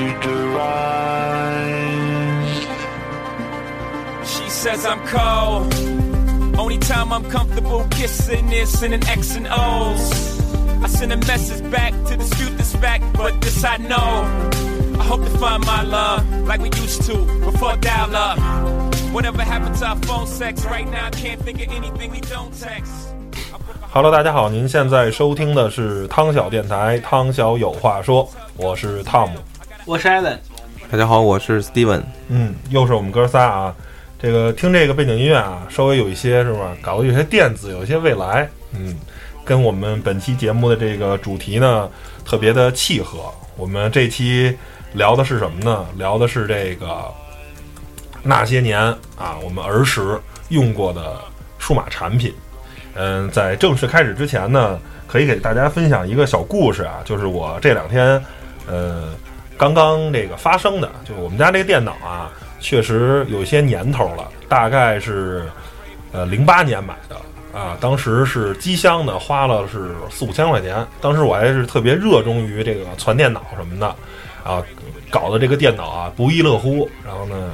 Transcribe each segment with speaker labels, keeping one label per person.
Speaker 1: computerized.
Speaker 2: She says I'm cold. Only time I'm comfortable kissing is in an X and O's. I send a message back to dispute this fact, but this I know. I hope to find my love like we used to before dial up. Whatever happened to our phone sex right now, I can't think of anything we don't text.
Speaker 3: Hello，大家好，您现在收听的是汤小电台，汤小有话说，我是汤姆。
Speaker 4: 我是艾伦，
Speaker 5: 大家好，我是 Steven。
Speaker 3: 嗯，又是我们哥仨啊。这个听这个背景音乐啊，稍微有一些是吧？搞得有些电子，有一些未来，嗯，跟我们本期节目的这个主题呢特别的契合。我们这期聊的是什么呢？聊的是这个那些年啊，我们儿时用过的数码产品。嗯，在正式开始之前呢，可以给大家分享一个小故事啊，就是我这两天呃刚刚这个发生的，就是我们家这个电脑啊。确实有些年头了，大概是，呃，零八年买的啊。当时是机箱呢，花了是四五千块钱。当时我还是特别热衷于这个攒电脑什么的，啊，搞得这个电脑啊不亦乐乎。然后呢，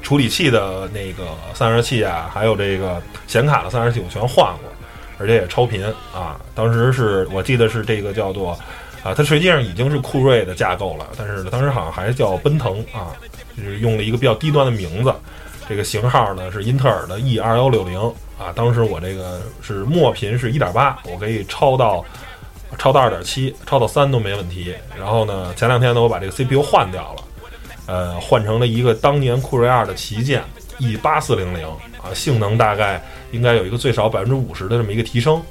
Speaker 3: 处理器的那个散热器啊，还有这个显卡的散热器我全换过，而且也超频啊。当时是我记得是这个叫做啊，它实际上已经是酷睿的架构了，但是当时好像还叫奔腾啊。就是用了一个比较低端的名字，这个型号呢是英特尔的 E 二幺六零啊。当时我这个是墨频是一点八，我可以超到超到二点七，超到三都没问题。然后呢，前两天呢我把这个 CPU 换掉了，呃，换成了一个当年酷睿二的旗舰 E 八四零零啊，性能大概应该有一个最少百分之五十的这么一个提升。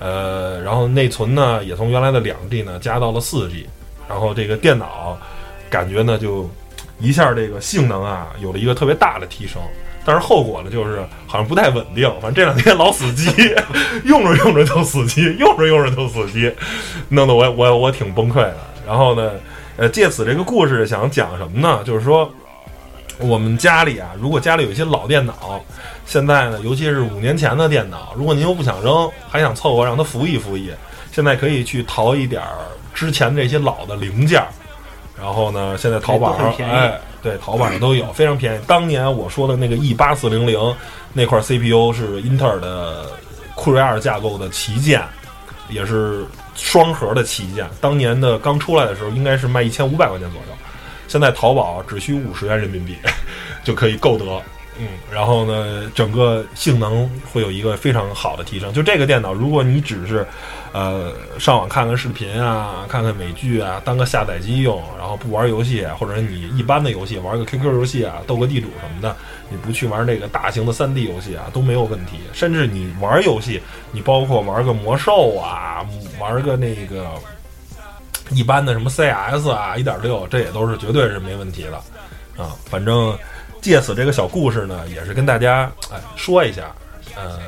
Speaker 3: 呃，然后内存呢也从原来的两 G 呢加到了四 G，然后这个电脑感觉呢就。一下这个性能啊有了一个特别大的提升，但是后果呢就是好像不太稳定，反正这两天老死机，用着用着就死机，用着用着就死机，弄得我我我挺崩溃的。然后呢，呃，借此这个故事想讲什么呢？就是说我们家里啊，如果家里有一些老电脑，现在呢，尤其是五年前的电脑，如果您又不想扔，还想凑合让它服役服役，现在可以去淘一点儿之前这些老的零件。然后呢，现在淘宝上，哎，对，淘宝上都有，非常便宜。当年我说的那个 E 八四零零那块 CPU 是英特尔的酷睿二架构的旗舰，也是双核的旗舰。当年的刚出来的时候，应该是卖一千五百块钱左右。现在淘宝只需五十元人民币 就可以购得。嗯，然后呢，整个性能会有一个非常好的提升。就这个电脑，如果你只是，呃，上网看看视频啊，看看美剧啊，当个下载机用，然后不玩游戏，或者你一般的游戏，玩个 QQ 游戏啊，斗个地主什么的，你不去玩那个大型的 3D 游戏啊，都没有问题。甚至你玩游戏，你包括玩个魔兽啊，玩个那个一般的什么 CS 啊，一点六，这也都是绝对是没问题的啊。反正。借此这个小故事呢，也是跟大家哎说一下，呃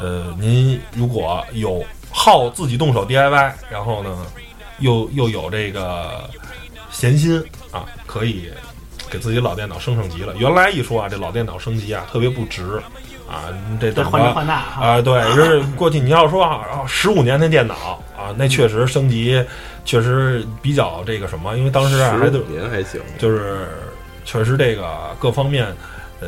Speaker 3: 呃，您如果有好自己动手 DIY，然后呢又又有这个闲心啊，可以给自己老电脑升升级了。原来一说啊，这老电脑升级啊特别不值啊，这等
Speaker 4: 换这换那
Speaker 3: 啊，对，就是过去你要说啊，十五年的电脑啊，那确实升级确实比较这个什么，因为当时啊还得
Speaker 5: 年还行，
Speaker 3: 就是。确实，这个各方面，呃，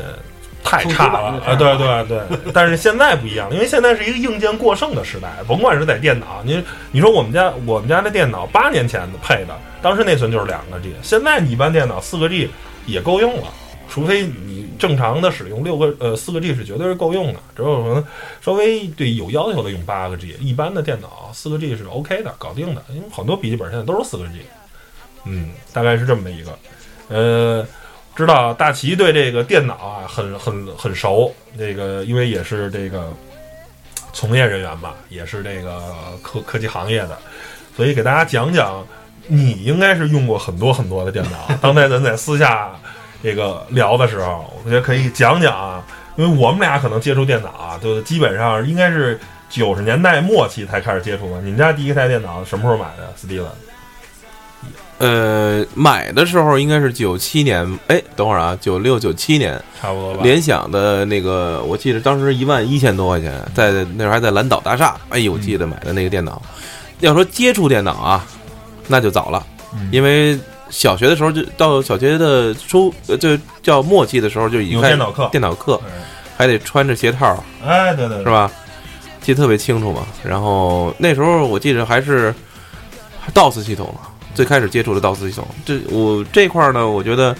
Speaker 3: 太差了啊！对对对，但是现在不一样，因为现在是一个硬件过剩的时代，甭管是在电脑，你你说我们家我们家的电脑八年前的配的，当时内存就是两个 G，现在你一般电脑四个 G 也够用了，除非你正常的使用六个呃四个 G 是绝对是够用的，只有可能稍微对有要求的用八个 G，一般的电脑四个 G 是 OK 的，搞定的，因为很多笔记本现在都是四个 G，嗯，大概是这么的一个，呃。知道大齐对这个电脑啊很很很熟，这个因为也是这个从业人员吧，也是这个科科技行业的，所以给大家讲讲，你应该是用过很多很多的电脑。刚才咱在私下这个聊的时候，我觉得可以讲讲啊，因为我们俩可能接触电脑啊，就基本上应该是九十年代末期才开始接触的。你们家第一台电脑什么时候买的，Steven？
Speaker 5: 呃，买的时候应该是九七年，哎，等会儿啊，九六九七年，
Speaker 3: 差不多吧。
Speaker 5: 联想的那个，我记得当时一万一千多块钱，在那时候还在蓝岛大厦，哎呦，我记得买的那个电脑。要说接触电脑啊，那就早了，因为小学的时候就到小学的初，呃，就叫末期的时候就已经
Speaker 3: 有电脑课，
Speaker 5: 电脑课还得穿着鞋套，
Speaker 3: 哎，对对，
Speaker 5: 是吧？记得特别清楚嘛。然后那时候我记得还是 DOS 系统。最开始接触的 DOS 系统，这我这块儿呢，我觉得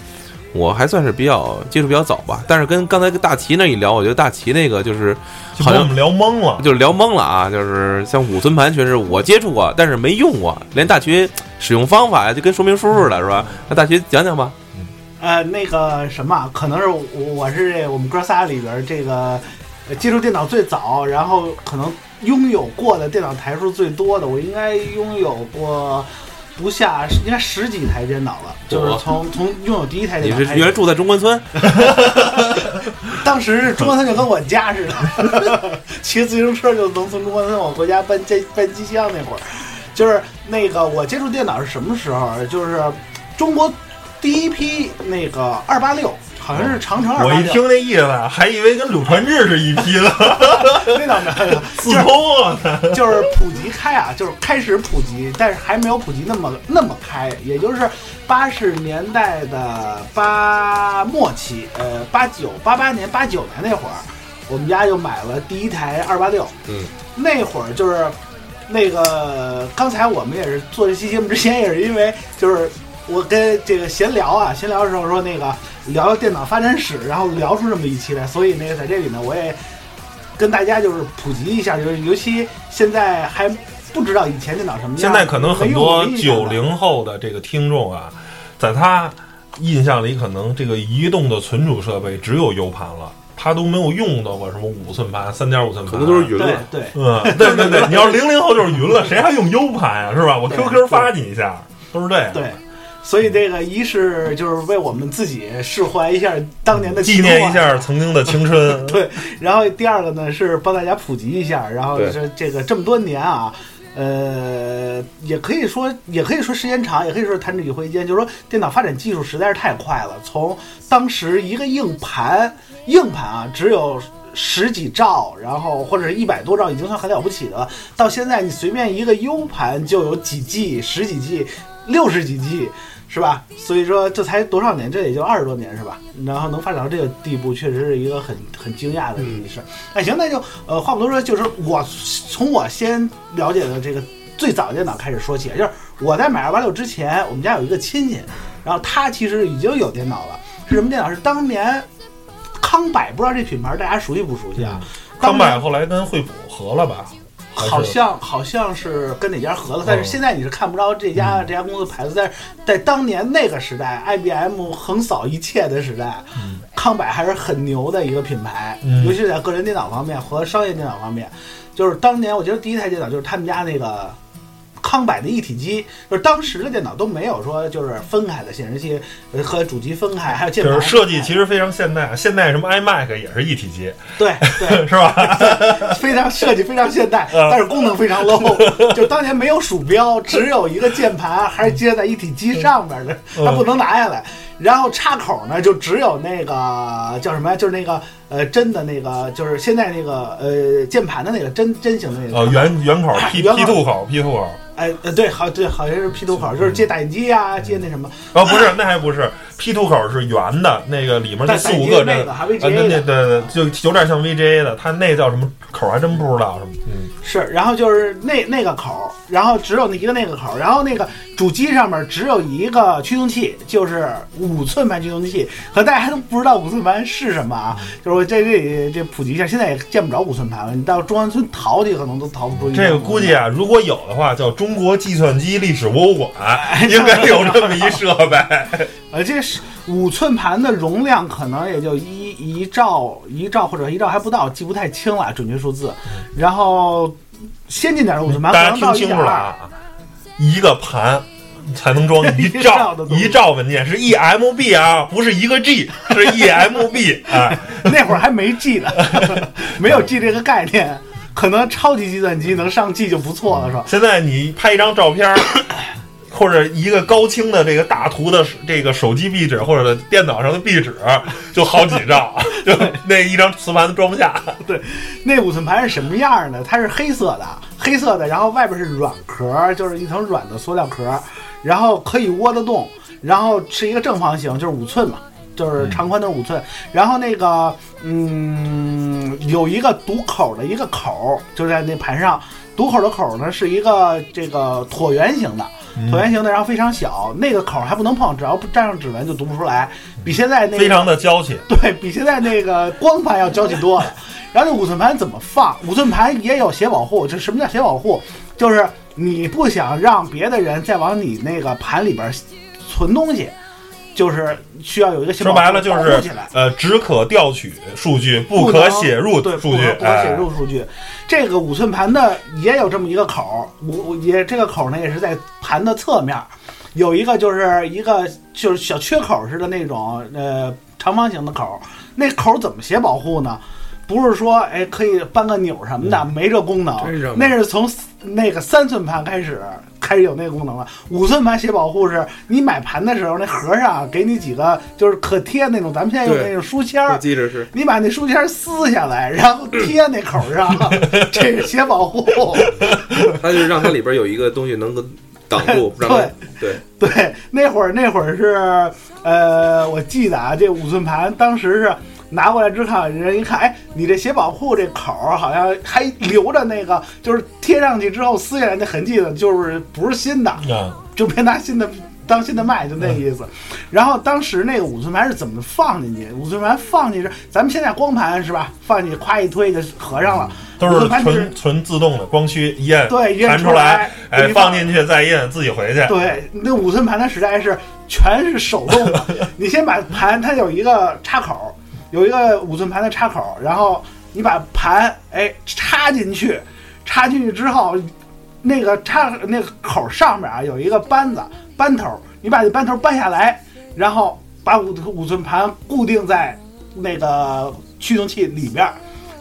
Speaker 5: 我还算是比较接触比较早吧。但是跟刚才跟大齐那一聊，我觉得大齐那个就是好像
Speaker 3: 我们聊懵了，
Speaker 5: 就是聊懵了啊。就是像五寸盘，确实我接触过，但是没用过，连大齐使用方法呀，就跟说明书似的，是吧？那大齐讲讲吧。
Speaker 4: 呃，那个什么，可能是我我是我们哥仨里边这个接触电脑最早，然后可能拥有过的电脑台数最多的，我应该拥有过。不下应该十几台电脑了，就是从从拥有第一台电脑。
Speaker 5: 你是原来住在中关村？
Speaker 4: 当时中关村就跟我家似的，骑自行车就能从中关村往回家搬搬搬机箱那会儿，就是那个我接触电脑是什么时候？就是中国第一批那个二八六。好像是长城二。
Speaker 3: 我一听那意思，还以为跟柳传志是一批的。
Speaker 4: 那倒没有，
Speaker 3: 四 通啊，
Speaker 4: 就是普及开啊，就是开始普及，但是还没有普及那么那么开。也就是八十年代的八末期，呃，八九八八年、八九年那会儿，我们家就买了第一台二八六。
Speaker 5: 嗯，
Speaker 4: 那会儿就是那个刚才我们也是做这期节目之前，也是因为就是我跟这个闲聊啊，闲聊的时候说那个。聊聊电脑发展史，然后聊出这么一期来，所以那个在这里呢，我也跟大家就是普及一下，就是尤其现在还不知道以前电脑什么样。
Speaker 3: 现在可能很多九零后的这个听众啊，在他印象里，可能这个移动的存储设备只有 U 盘了，他都没有用到过什么五寸盘、三点五寸盘，
Speaker 5: 可能都是云了。
Speaker 4: 对，
Speaker 3: 嗯，对对对，你要零零后就是云了，谁还用 U 盘呀？是吧？我 QQ 发你一下，都是这样。
Speaker 4: 对。所以这个一是就是为我们自己释怀一下当年的
Speaker 3: 纪念一下曾经的青春，
Speaker 4: 对。然后第二个呢是帮大家普及一下，然后这这个这么多年啊，呃，也可以说也可以说时间长，也可以说弹指一挥间，就是说电脑发展技术实在是太快了。从当时一个硬盘硬盘啊只有十几兆，然后或者是一百多兆已经算很了不起的，到现在你随便一个 U 盘就有几 G、十几 G、六十几 G。是吧？所以说这才多少年？这也就二十多年，是吧？然后能发展到这个地步，确实是一个很很惊讶的一事。哎，行，那就呃话不多说，就是我从我先了解的这个最早的电脑开始说起。就是我在买二八六之前，我们家有一个亲戚，然后他其实已经有电脑了。是什么电脑？是当年康柏，不知道这品牌大家熟悉不熟悉啊？
Speaker 3: 康柏后来跟惠普合了吧？
Speaker 4: 好像好像是跟哪家合了，但是现在你是看不着这家这家公司牌子。在在当年那个时代，IBM 横扫一切的时代，康柏还是很牛的一个品牌，尤其是在个人电脑方面和商业电脑方面。就是当年我觉得第一台电脑就是他们家那个。康柏的一体机，就是当时的电脑都没有说就是分开的显示器和主机分开，还有键盘。
Speaker 3: 就是设计其实非常现代，现代什么 iMac 也是一体机，
Speaker 4: 对对，
Speaker 3: 是吧？
Speaker 4: 非常设计非常现代，但是功能非常 low。就当年没有鼠标，只有一个键盘，还是接在一体机上面的，它不能拿下来。然后插口呢就只有那个叫什么呀？就是那个呃真的那个，就是现在那个呃键盘的那个真真型的那个。
Speaker 3: 哦，圆圆口 P P two 口 P two 口，
Speaker 4: 哎呃对，好对，好像是 P 图口，就是接打印机啊，接那什么。
Speaker 3: 哦，不是，那还不是 P two 口是圆的，那个里面就四五个针，
Speaker 4: 那个还
Speaker 3: 啊
Speaker 4: ，VGA
Speaker 3: 对对，就有点像 VGA 的，它那叫什么口还真不知道什么，嗯，
Speaker 4: 是，然后就是那那个口儿，然后只有那一个那个口儿，然后那个主机上面只有一个驱动器，就是五寸盘驱动器。可大家都不知道五寸盘是什么啊？就是我这这里这普及一下，现在也见不着五寸盘了，你到中关村淘去可能都淘不出。
Speaker 3: 这个估计啊，如果有的话，叫中国计算机历史博物馆，应该有这么一设备。
Speaker 4: 呃，这是五寸盘的容量可能也就一一兆一兆或者一兆还不到，记不太清了准确数字。然后先进点的五寸盘
Speaker 3: 大家。听清楚了啊，一个盘才能装 一
Speaker 4: 一兆
Speaker 3: 一兆文件，是 EMB 啊，不是一个 G，是 EMB 啊。
Speaker 4: 那会儿还没 G 呢，没有 G 这个概念，可能超级计算机能上 G 就不错了，是吧？
Speaker 3: 现在你拍一张照片儿，或者一个高清的这个大图的这个手机壁纸或者电脑上的壁纸，就好几兆，就那一张磁盘都装不下。
Speaker 4: 对，那五寸盘是什么样的？它是黑色的，黑色的，然后外边是软壳，就是一层软的塑料壳，然后可以窝得动，然后是一个正方形，就是五寸嘛。就是长宽都是五寸，然后那个，嗯，有一个堵口的一个口，就在那盘上。堵口的口呢是一个这个椭圆形的，椭圆形的，然后非常小，那个口还不能碰，只要不沾上指纹就读不出来，比现在那个
Speaker 3: 非常的娇气，
Speaker 4: 对比现在那个光盘要娇气多了。然后这五寸盘怎么放？五寸盘也有写保护，就什么叫写保护？就是你不想让别的人再往你那个盘里边存东西，就是需要有一个
Speaker 3: 说白了就是。呃，只可调取数据，不可写入
Speaker 4: 对
Speaker 3: 数据。
Speaker 4: 不可不可写
Speaker 3: 哎，
Speaker 4: 入数据。这个五寸盘的也有这么一个口儿，我也这个口儿呢也是在盘的侧面，有一个就是一个就是小缺口似的那种呃长方形的口儿，那口儿怎么写保护呢？不是说哎可以扳个钮什么的，没这功能，那是从那个三寸盘开始开始有那个功能了。五寸盘写保护是你买盘的时候，那盒上给你几个就是可贴那种，咱们现在用那种书签儿
Speaker 5: 我，记着是
Speaker 4: 你把那书签撕下来，然后贴那口上，这是写保护。
Speaker 5: 它就是让它里边有一个东西能够挡住，让它对
Speaker 4: 对，那会儿那会儿是，呃，我记得啊，这五寸盘当时是拿过来之后，人一看，哎，你这写保护这口儿好像还留着那个，就是贴上去之后撕下来那痕迹的，就是不是新的，
Speaker 3: 啊，
Speaker 4: 就别拿新的当新的卖，就那意思。然后当时那个五寸盘是怎么放进去？五寸盘放进去，咱们现在光盘是吧？放进去，咵一推就合上了。
Speaker 3: 都是纯纯自动的，光驱一摁，
Speaker 4: 对
Speaker 3: 弹
Speaker 4: 出来
Speaker 3: 来，哎，
Speaker 4: 放
Speaker 3: 放进去再一摁，自己回去。
Speaker 4: 对，那五寸盘它实在是全是手动的。你先把盘，它有一个插口，有一个五寸盘的插口，然后你把盘哎插进去，插进去之后，那个插那个口上面啊有一个扳子扳头，你把这扳头扳下来，然后把五五寸盘固定在那个驱动器里边。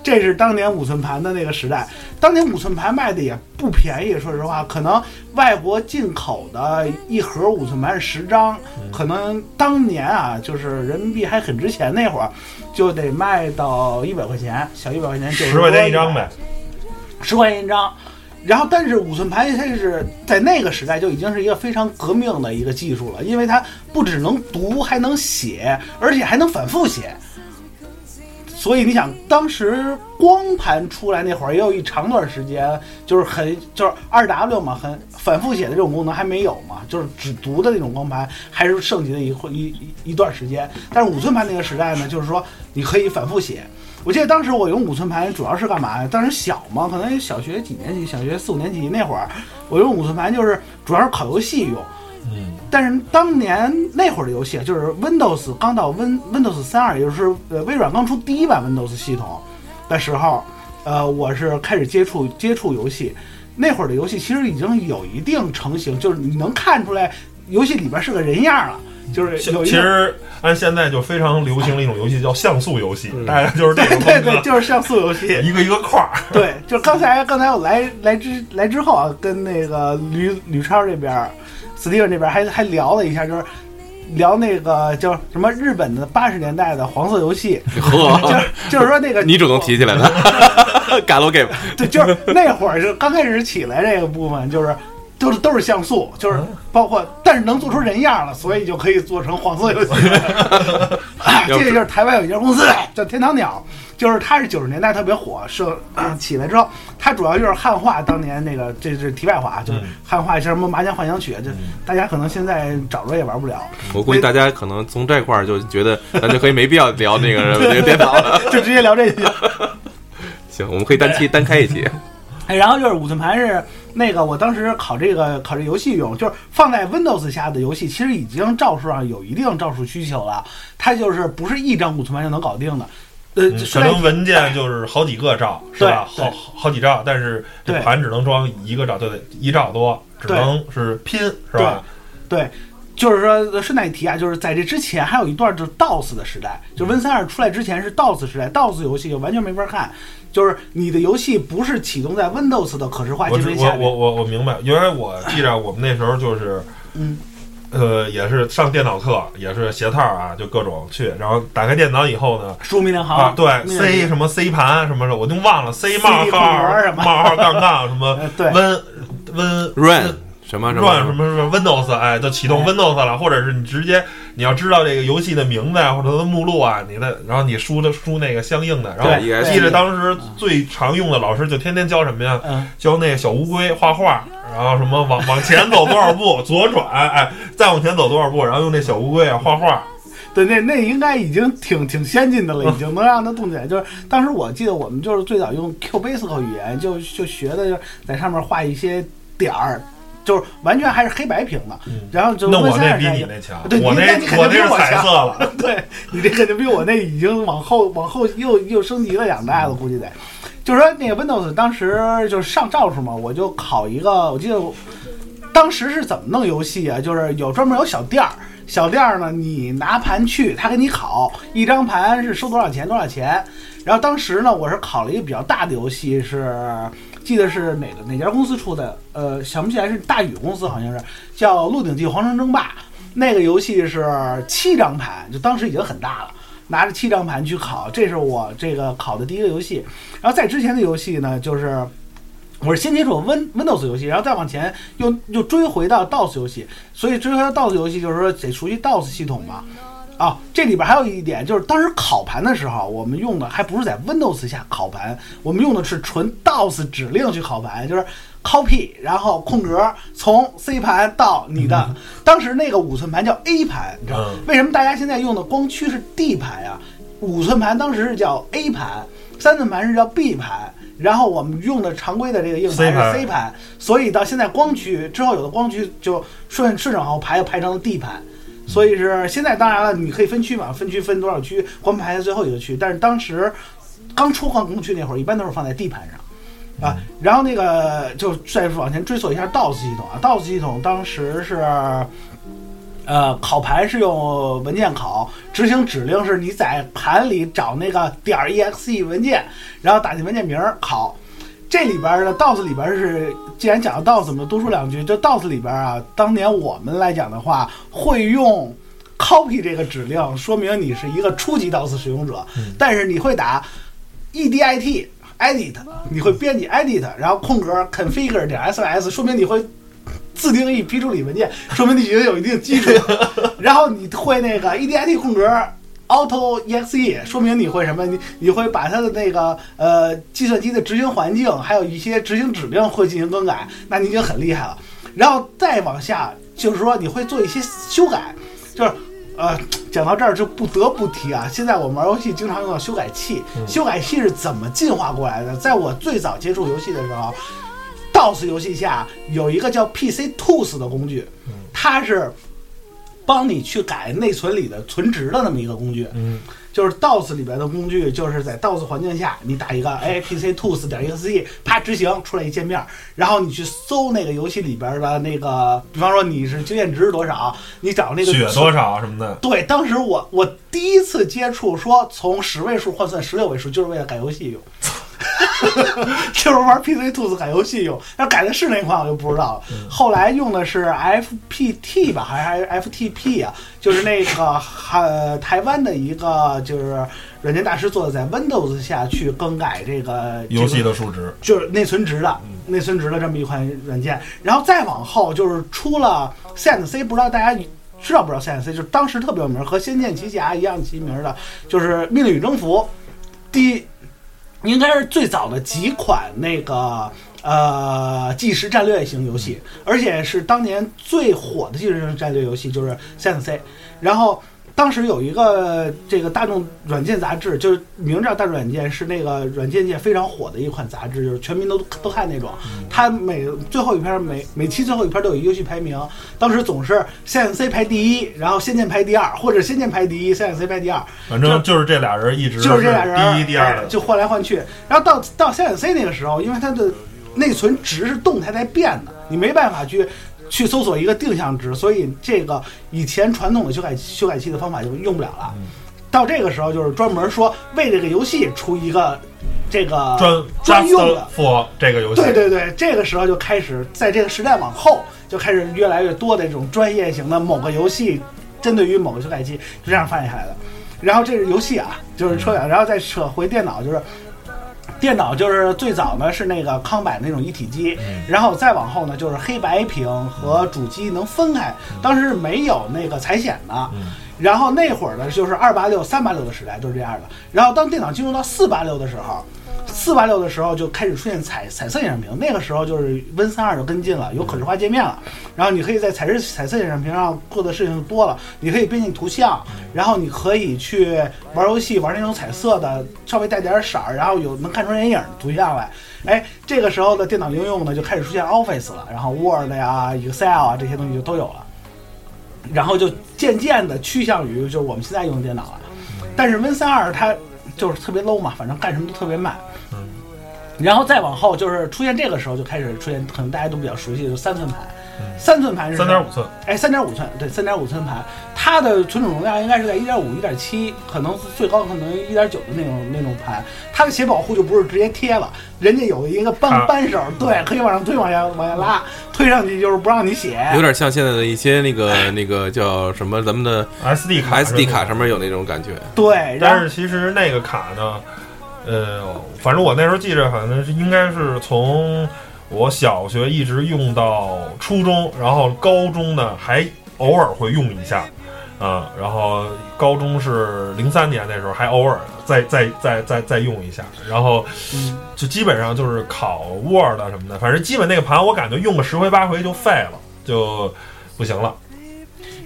Speaker 4: 这是当年五寸盘的那个时代，当年五寸盘卖的也不便宜，说实话，可能外国进口的一盒五寸盘是十张，可能当年啊，就是人民币还很值钱那会儿，就得卖到一百块钱，小一百块钱，
Speaker 3: 十块钱一张，呗，
Speaker 4: 十块钱一张。然后，但是五寸盘它是在那个时代就已经是一个非常革命的一个技术了，因为它不只能读，还能写，而且还能反复写。所以你想，当时光盘出来那会儿，也有一长段时间，就是很就是二 W 嘛，很反复写的这种功能还没有嘛，就是只读的那种光盘还是盛极的一会一一一段时间。但是五寸盘那个时代呢，就是说你可以反复写。我记得当时我用五寸盘主要是干嘛呀？当时小嘛，可能小学几年级，小学四五年级那会儿，我用五寸盘就是主要是考游戏用。
Speaker 3: 嗯，
Speaker 4: 但是当年那会儿的游戏，就是 Windows 刚到 Win Windows 三二，也就是呃微软刚出第一版 Windows 系统的时候，呃，我是开始接触接触游戏。那会儿的游戏其实已经有一定成型，就是你能看出来游戏里边是个人样了，就是有
Speaker 3: 其实按现在就非常流行的一种游戏 叫像素游戏，
Speaker 5: 嗯
Speaker 3: 大概就是
Speaker 4: 对 对，
Speaker 3: 风格，
Speaker 4: 就是像素游戏。
Speaker 3: 一个一个块儿。
Speaker 4: 对，就刚才刚才我来来之来之后啊，跟那个吕吕超这边儿，Steven 这边还还聊了一下，就是聊那个叫什么日本的八十年代的黄色游戏，就，是就是说那个
Speaker 5: 你主动提起来的。l o game，
Speaker 4: 对，就是那会儿就刚开始起来这个部分，就是都是都是像素，就是包括，但是能做出人样了，所以就可以做成黄色游戏。啊这个就是台湾有一家公司叫天堂鸟，就是它是九十年代特别火，是、呃起来之后，它主要就是汉化当年那个，这是题外话，啊就是汉化一些什么《麻将幻想曲》，就大家可能现在找着也玩不了，
Speaker 5: 我估计大家可能从这块儿就觉得咱就可以没必要聊那个那个电脑了。
Speaker 4: 就直接聊这些。
Speaker 5: 行，我们可以单期单开一期。
Speaker 4: 哎，然后就是五寸盘是那个，我当时考这个考这游戏用，就是放在 Windows 下的游戏，其实已经兆数上有一定兆数需求了，它就是不是一张五寸盘就能搞定的。呃，
Speaker 3: 嗯可能文件就是好几个兆，是吧？好好几兆，但是这盘只能装一个兆，就得一兆多，只能是拼，是吧？
Speaker 4: 对，就是说顺带一提啊，就是在这之前还有一段就是 DOS 的时代，就 Win 三二出来之前是 DOS 时代，DOS 游戏就完全没法看，就是你的游戏不是启动在 Windows 的可视化界面下面。
Speaker 3: 我我我我明白，因为我记着我们那时候就是，
Speaker 4: 嗯，
Speaker 3: 呃，也是上电脑课，也是鞋套啊，就各种去，然后打开电脑以后呢，
Speaker 4: 输命令行
Speaker 3: 啊，对，C 什么 C 盘什么的，我就忘了
Speaker 4: C，C
Speaker 3: 冒号冒号杠杠什么 Win Win
Speaker 5: Run 什么什
Speaker 3: Run 什
Speaker 5: 么，
Speaker 3: 什么 Windows，哎，就启动
Speaker 4: 哎
Speaker 3: Windows 了，或者是你直接你要知道这个游戏的名字啊，或者它的目录啊，你的，然后你输的输那个相应的，然后
Speaker 5: 对
Speaker 3: 记得当时最常用的老师就天天教什么呀？
Speaker 4: 嗯，
Speaker 3: 教那个小乌龟画画，然后什么往往前走多少步，左转，哎，再往前走多少步，然后用那小乌龟啊画画。
Speaker 4: 对，那那应该已经挺挺先进的了，已经能让它动起来。就是当时我记得我们就是最早用 QBasic 语言，就就学的就是在上面画一些点儿，就是完全还是黑白屏的。然后就
Speaker 3: 那我那
Speaker 4: 32上有
Speaker 3: 比你那强，
Speaker 4: 对，
Speaker 3: 我
Speaker 4: 你那你肯
Speaker 3: 我那是
Speaker 4: 定比我强
Speaker 3: 彩色了。
Speaker 4: 对你这肯定比我那已经往后往后又又升级了两代了，估计得。就是说那个 Windows 当时就是上兆数嘛，我就考一个，我记得我当时是怎么弄游戏啊？就是有专门有小店儿，小店儿呢，你拿盘去，他给你考，一张盘是收多少钱多少钱。然后当时呢，我是考了一个比较大的游戏，是记得是哪个哪家公司出的，呃，想不起来是大宇公司，好像是叫《鹿鼎记：皇城争霸》。那个游戏是七张盘，就当时已经很大了，拿着七张盘去考，这是我这个考的第一个游戏。然后在之前的游戏呢，就是我是先接触 Win Windows 游戏，然后再往前又又追回到 DOS 游戏，所以追回到 DOS 游戏就是说得熟悉 DOS 系统嘛。啊，这里边还有一点就是，当时烤盘的时候，我们用的还不是在 Windows 下烤盘，我们用的是纯 DOS 指令去烤盘，就是 copy，然后空格从 C 盘到你的。当时那个五寸盘叫 A 盘，你知道
Speaker 3: 嗯
Speaker 4: 为什么大家现在用的光驱是 D 盘呀？五寸盘当时是叫 A 盘，三寸盘是叫 B 盘，然后我们用的常规的这个硬盘
Speaker 3: 盘
Speaker 4: 是 C 盘，所以到现在光驱之后有的光驱就顺顺着往后排，又排成了 D 盘。所以是现在当然了，你可以分区嘛，分区分多少区，光排在最后一个区。但是当时刚出光光驱那会儿，一般都是放在 D 盘上啊。然后那个就再往前追溯一下 DOS 系统啊，DOS 系统当时是。呃，考盘是用文件考，执行指令是你在盘里找那个点 exe 文件，然后打进文件名儿考。这里边儿的 DOS 里边儿是，既然讲到 DOS，我们多说两句。就 DOS 里边儿啊，当年我们来讲的话，会用 copy 这个指令，说明你是一个初级 DOS 使用者。但是你会打 E edit edit，你会编辑 edit，然后空格 configure 点 ss，说明你会自定义批处理文件，说明你已经有一定基础。然后你会那个 E edit 空格 auto exe，说明你会什么？你你会把它的那个呃计算机的执行环境，还有一些执行指令会进行更改，那你已经很厉害了。然后再往下，就是说你会做一些修改，就是。呃，讲到这儿就不得不提啊，现在我们玩游戏经常用到修改器，修改器是怎么进化过来的？在我最早接触游戏的时候，DOS 游戏下有一个叫 PC Tools 的工具，它是帮你去改内存里的存值的那么一个工具。
Speaker 3: 嗯，
Speaker 4: 就是 DOS 里边的工具，就是在 DOS 环境下，你打一个 a p c Tools 点 exe，啪执行出来一界面，然后你去搜那个游戏里边的那个，比方说你是经验值是多少，你找那个
Speaker 3: 血多少什么的，
Speaker 4: 对，当时我我第一次接触说从十位数换算十六位数，就是为了改游戏用。就是玩 PC 兔子改游戏用。要改的是哪款我就不知道了。后来用的是 FPT 吧，还是 FTP 啊？就是那个呃台湾的一个就是软件大师做的，在 Windows 下去更改这个
Speaker 3: 游戏的数值，
Speaker 4: 就是内存值的内存值的这么一款软件，然后再往后就是出了 CNC，不知道大家知道不知道 CNC，就是当时特别有名，和《仙剑奇侠》一样齐名的，就是《命令与征服》第应该是最早的几款那个呃计时战略型游戏，而且是当年最火的计时战略游戏，就是 CNC。然后当时有一个这个大众软件杂志，就是名叫大众软件，是那个软件界非常火的一款杂志，就是全民都都看那种。它每最后一篇每每期最后一篇都有一个游戏排名，当时总是 CNC 排第一，然后仙剑排第二，或者仙剑排第一，CNC 排第二。
Speaker 3: 反正就是这俩人一直
Speaker 4: 就是这俩人
Speaker 3: 第一、第二的，
Speaker 4: 哎就换来换去。然后到到 CNC 那个时候，因为它的内存值是动态在变的，你没办法去去搜索一个定向值，所以这个以前传统的修改修改器的方法就用不了了。
Speaker 3: 嗯
Speaker 4: 到这个时候，就是专门说为这个游戏出一个这个
Speaker 3: 专
Speaker 4: 专用的
Speaker 3: for 这个游戏，
Speaker 4: 对对对，这个时候就开始在这个时代往后，就开始越来越多的这种专业型的某个游戏，针对于某个修改器，就这样发展下来的。然后这是游戏啊，就是扯远，然后再扯回电脑，就是电脑就是最早呢是那个康柏那种一体机，然后再往后呢就是黑白屏和主机能分开，当时是没有那个彩显的。然后那会儿呢，就是二八六、三八六的时代都是这样的。然后当电脑进入到四八六的时候，四八六的时候就开始出现彩彩色显示屏，那个时候就是 Win 三二就跟进了，有可视化界面了。然后你可以在彩色彩色显示屏上做的事情多了，你可以编辑图像，然后你可以去玩游戏，玩那种彩色的，稍微带点色儿，然后有能看出人影的图像来。哎，这个时候的电脑应用呢就开始出现 Office 了，然后 Word 呀、Excel 啊这些东西就都有了。然后就渐渐的趋向于就是我们现在用的电脑了。但是 Win 三二它就是特别 low 嘛，反正干什么都特别慢。然后再往后就是出现这个时候就开始出现，可能大家都比较熟悉的就是三寸盘。三寸盘是
Speaker 3: 三点五寸，
Speaker 4: 哎，三点五寸，对，三点五寸盘，它的存储容量应该是在一点五、一点七，可能最高可能一点九的那种那种盘。它的写保护就不是直接贴了，人家有一个扳
Speaker 3: 啊
Speaker 4: 扳手，对，可以往上推，往下往下拉，推上去就是不让你写。
Speaker 5: 有点像现在的一些那个那个叫什么咱们的
Speaker 3: SD 卡
Speaker 5: SD 卡。上面有那种感觉。
Speaker 4: 对，
Speaker 3: 但是其实那个卡呢，呃，反正我那时候记着，好像是应该是从我小学一直用到初中，然后高中呢还偶尔会用一下，啊、然后高中是零三年那时候还偶尔再再再再再用一下，然后就基本上就是考 Word 什么的，反正基本那个盘我感觉用个十回八回就废了，就不行了。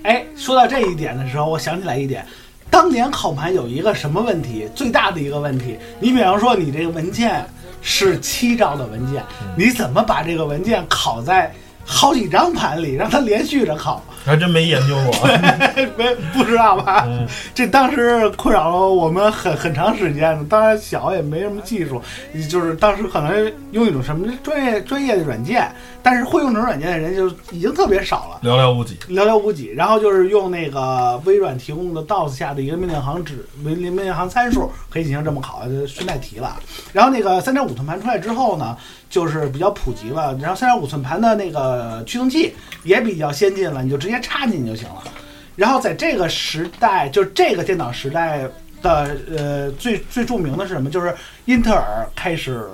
Speaker 4: 哎，说到这一点的时候，我想起来一点，当年考盘有一个什么问题？最大的一个问题，你比方说你这个文件是七兆的文件，你怎么把这个文件拷在好几张盘里，让它连续着考？
Speaker 3: 还真没研究过。
Speaker 4: 没不知道吧？
Speaker 3: 嗯
Speaker 4: 这当时困扰了我们很很长时间。当然小也没什么技术，就是当时可能用一种什么专业专业的软件，但是会用这种软件的人就已经特别少了。
Speaker 3: 寥寥无几。
Speaker 4: 寥寥无几。然后就是用那个微软提供的 DOS 下的一个命令行指命令命令行参数，可以进行这么考，就顺带提了。然后那个三点五寸盘出来之后呢，就是比较普及了。然后三点五寸盘的那个驱动器也比较先进了，你就直接插进去就行了。然后在这个时代，就是这个电脑时代的呃最最著名的是什么？就是英特尔开始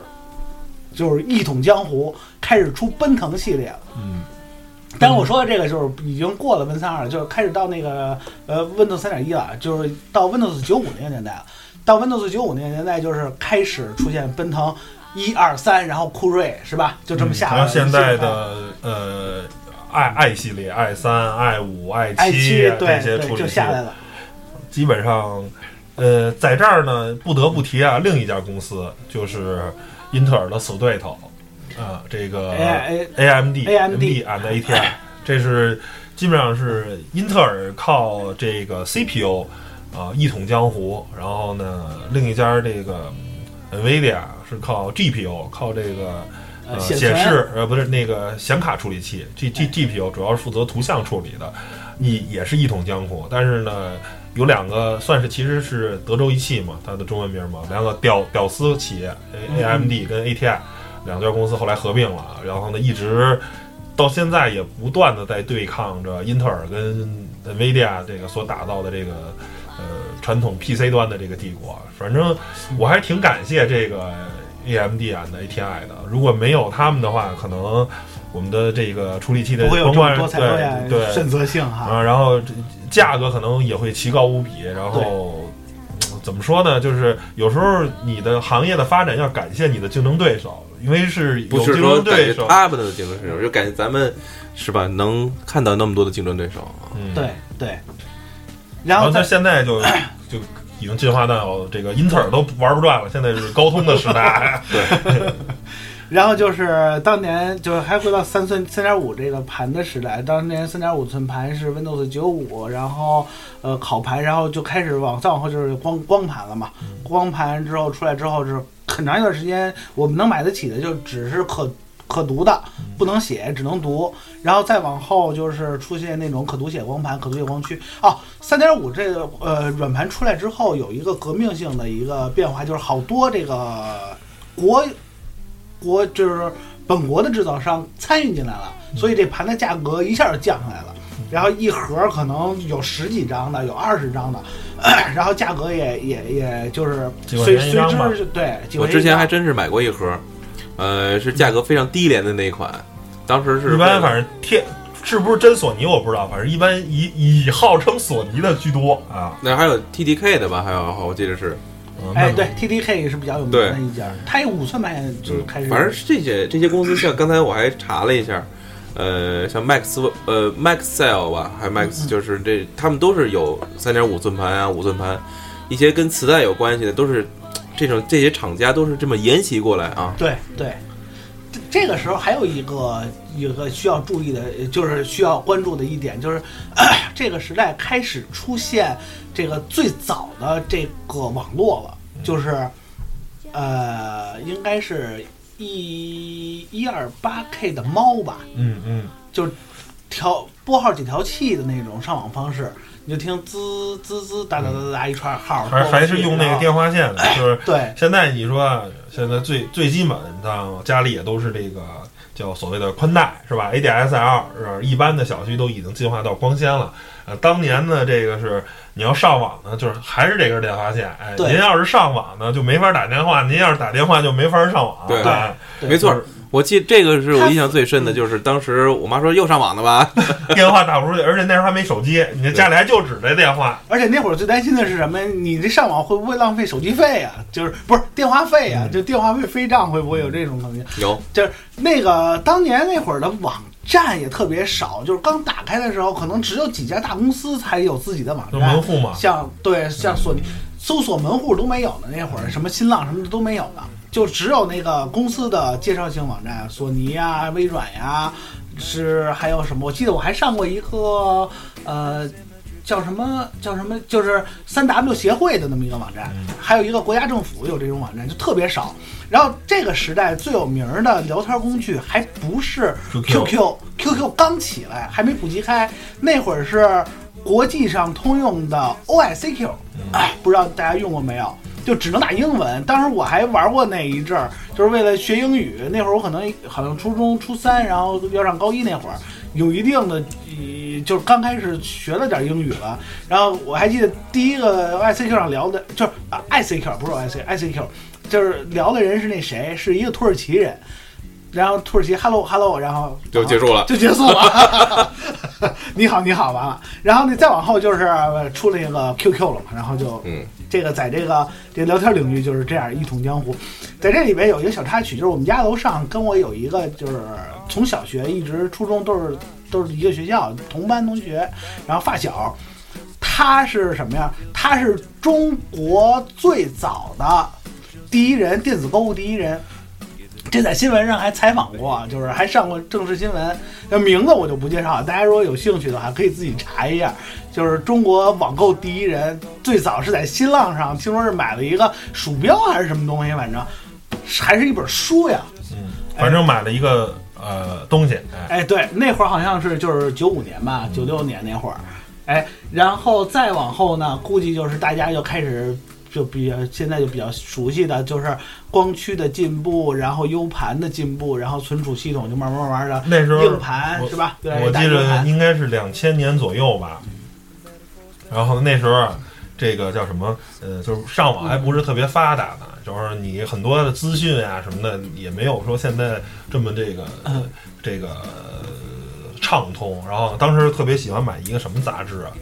Speaker 4: 就是一统江湖，开始出奔腾系列了。
Speaker 3: 嗯，
Speaker 4: 当然我说的这个就是已经过了 Win 三二，就是开始到那个呃 Windows 三点一了，就是到 Windows 九五那个年代了。到 Windows 九五那个年代，就是开始出现奔腾一二三，然后酷睿是吧？就这么下来了。
Speaker 3: 然后现在的呃 i i 系列 i 三、i 五、i
Speaker 4: 哎七
Speaker 3: 这些处理器，
Speaker 4: 就下来了。
Speaker 3: 基本上，呃，在这儿呢不得不提啊，另一家公司就是英特尔的死对头啊，这个
Speaker 4: A
Speaker 3: AMD
Speaker 4: AMD
Speaker 3: and ATI，这是基本上是英特尔靠这个 CPU 啊一统江湖，然后呢，另一家这个 NVIDIA 是靠 GPU，靠这个。呃，
Speaker 4: 显
Speaker 3: 示呃不是那个显卡处理器，G G G P U 主要是负责图像处理的，一也是一统江湖。但是呢，有两个算是其实是德州仪器嘛，它的中文名嘛，两个屌屌丝企业
Speaker 4: 嗯
Speaker 3: A A M D 跟 A T I 两家公司后来合并了，然后呢一直到现在也不断的在对抗着英特尔跟 NVIDIA 这个所打造的这个呃传统 PC 端的这个帝国。反正我还挺感谢这个 AMD 啊的 ATI 的，如果没有他们的话，可能我们的这个处理器的
Speaker 4: 不会有
Speaker 3: 甭管
Speaker 4: 这么多彩多颜
Speaker 3: 对对
Speaker 4: 选择性哈。
Speaker 3: 啊，然后这价格可能也会奇高无比，然后。嗯怎么说呢？就是有时候你的行业的发展要感谢你的竞争对手，因为是有
Speaker 5: 不是
Speaker 3: 竞
Speaker 5: 说感谢
Speaker 3: 争对手。
Speaker 5: 他们的竞争对手，就感谢咱们是吧？能看到那么多的竞争对手啊。
Speaker 3: 嗯，
Speaker 4: 对对，然
Speaker 3: 然后
Speaker 4: 他
Speaker 3: 现在就就已经进化到这个英特尔都玩不转了，现在是高通的时代。
Speaker 4: 对 然后就是当年就是还回到三寸三点五这个盘的时代，当年三点五寸盘是 Windows 九五，然后呃烤盘，然后就开始往再往后就是光光盘了嘛。光盘之后出来之后是很长一段时间我们能买得起的就只是可可读的，不能写，只能读。然后再往后就是出现那种可读写光盘、可读写光驱。哦，三点五这个呃软盘出来之后，有一个革命性的一个变化，就是好多这个国国就是本国的制造商参与进来了，所以这盘的价格一下就降下来了。然后一盒可能有十几张的，有二十张的，然后价格也也也就是随随之对。
Speaker 5: 我之前还真是买过一盒，呃，是价格非常低廉的那一款，当时是
Speaker 3: 一般反正贴是不是真索尼我不知道，反正一般以以号称索尼的居多啊。
Speaker 5: 那还有 TDK 的吧？还有我记得是，
Speaker 3: 嗯
Speaker 4: 哎，对，TDK 是比较有名的一家，它有五寸版就开始，
Speaker 5: 反正是这些这些公司，像刚才我还查了一下，呃，像 Max 呃 Maxell 吧，还有 Max 就是这，他们都是有三点五寸盘啊，五寸盘，一些跟磁带有关系的，都是这种这些厂家都是这么沿袭过来啊。
Speaker 4: 对对。这这个时候还有一个一个需要注意的，就是需要关注的一点，就是、这个时代开始出现这个最早的这个网络了，就是呃，应该是一一二八 K 的猫吧，
Speaker 3: 嗯嗯，
Speaker 4: 就是调拨号解调器的那种上网方式，你就听滋滋滋哒哒哒哒哒一串号，
Speaker 3: 还还是用那个电话线的，就是
Speaker 4: 对
Speaker 3: 现在你说啊现在最最基本的家里也都是这个叫所谓的宽带是吧？ADSL 是？一般的小区都已经进化到光纤了。呃，当年呢，这个是你要上网呢，就是还是这根电话线。哎，您要是上网呢，就没法打电话；您要是打电话，就没法上网。
Speaker 5: 对
Speaker 3: 哎
Speaker 5: 没错
Speaker 3: 就是，
Speaker 5: 我记这个是我印象最深的，就是当时我妈说又上网了吧？
Speaker 3: 电话打不出去，而且那时候还没手机，你这家里还就指着电话。
Speaker 4: 而且那会儿最担心的是什么？你这上网会不会浪费手机费啊？就是不是电话费啊？就电话费飞账会不会有这种可能性？
Speaker 5: 有，
Speaker 4: 就是那个当年那会儿的网站也特别少，就是刚打开的时候，可能只有几家大公司才有自己的网
Speaker 3: 就
Speaker 4: 站，
Speaker 3: 门户嘛
Speaker 4: 像对像索尼搜索门户都没有的那会儿，什么新浪什么的都没有的，就只有那个公司的介绍性网站，索尼呀、微软呀，是还有什么？我记得我还上过一个呃。叫什么叫什么？就是三 W 协会的那么一个网站，还有一个国家政府有这种网站，就特别少。然后这个时代最有名儿的聊天工具还不是
Speaker 3: QQ
Speaker 4: QQ，QQ 刚起来，还没普及开，那会儿是国际上通用的 OICQ，哎，不知道大家用过没有？就只能打英文。当时我还玩过那一阵儿，就是为了学英语。那会儿我可能好像初中初三，然后要上高一那会儿，有一定的，呃就是刚开始学了点英语了。然后我还记得第一个 ICQ 上聊的，就是啊 ICQ 不是 IC，ICQ 就是聊的人是那谁，是一个土耳其人。然后土耳其 hello hello，然后
Speaker 5: 就结束了
Speaker 4: 就结束了。你好，你好，完了。然后呢，再往后就是呃出了一个 QQ 了嘛，然后就
Speaker 5: 嗯，
Speaker 4: 这个在这个这聊天领域就是这样一统江湖。在这里边有一个小插曲，就是我们家楼上跟我有一个就是从小学一直初中都是都是一个学校同班同学，然后发小。他是什么呀？他是中国最早的第一人，电子购物第一人。这在新闻上还采访过，就是还上过正式新闻。那名字我就不介绍了，大家如果有兴趣的话，可以自己查一下。就是中国网购第一人，最早是在新浪上，听说是买了一个鼠标还是什么东西，反正还是一本书呀。
Speaker 3: 嗯，反正买了一个呃东西，哎，
Speaker 4: 哎，对，那会儿好像是就是九五年吧，九六年那会儿，哎，然后再往后呢，估计就是大家就开始就比较现在就比较熟悉的就是光驱的进步，然后 U 盘的进步，然后存储系统就慢慢慢慢的
Speaker 3: 那时候
Speaker 4: 硬盘是吧？对
Speaker 3: 我记得。应该是两千年左右吧。然后那时候啊，这个叫什么？呃，就是上网还不是特别发达呢，就是你很多的资讯啊什么的也没有说现在这么这个、
Speaker 4: 嗯
Speaker 3: 这个呃畅通。然后当时特别喜欢买一个什么杂志啊，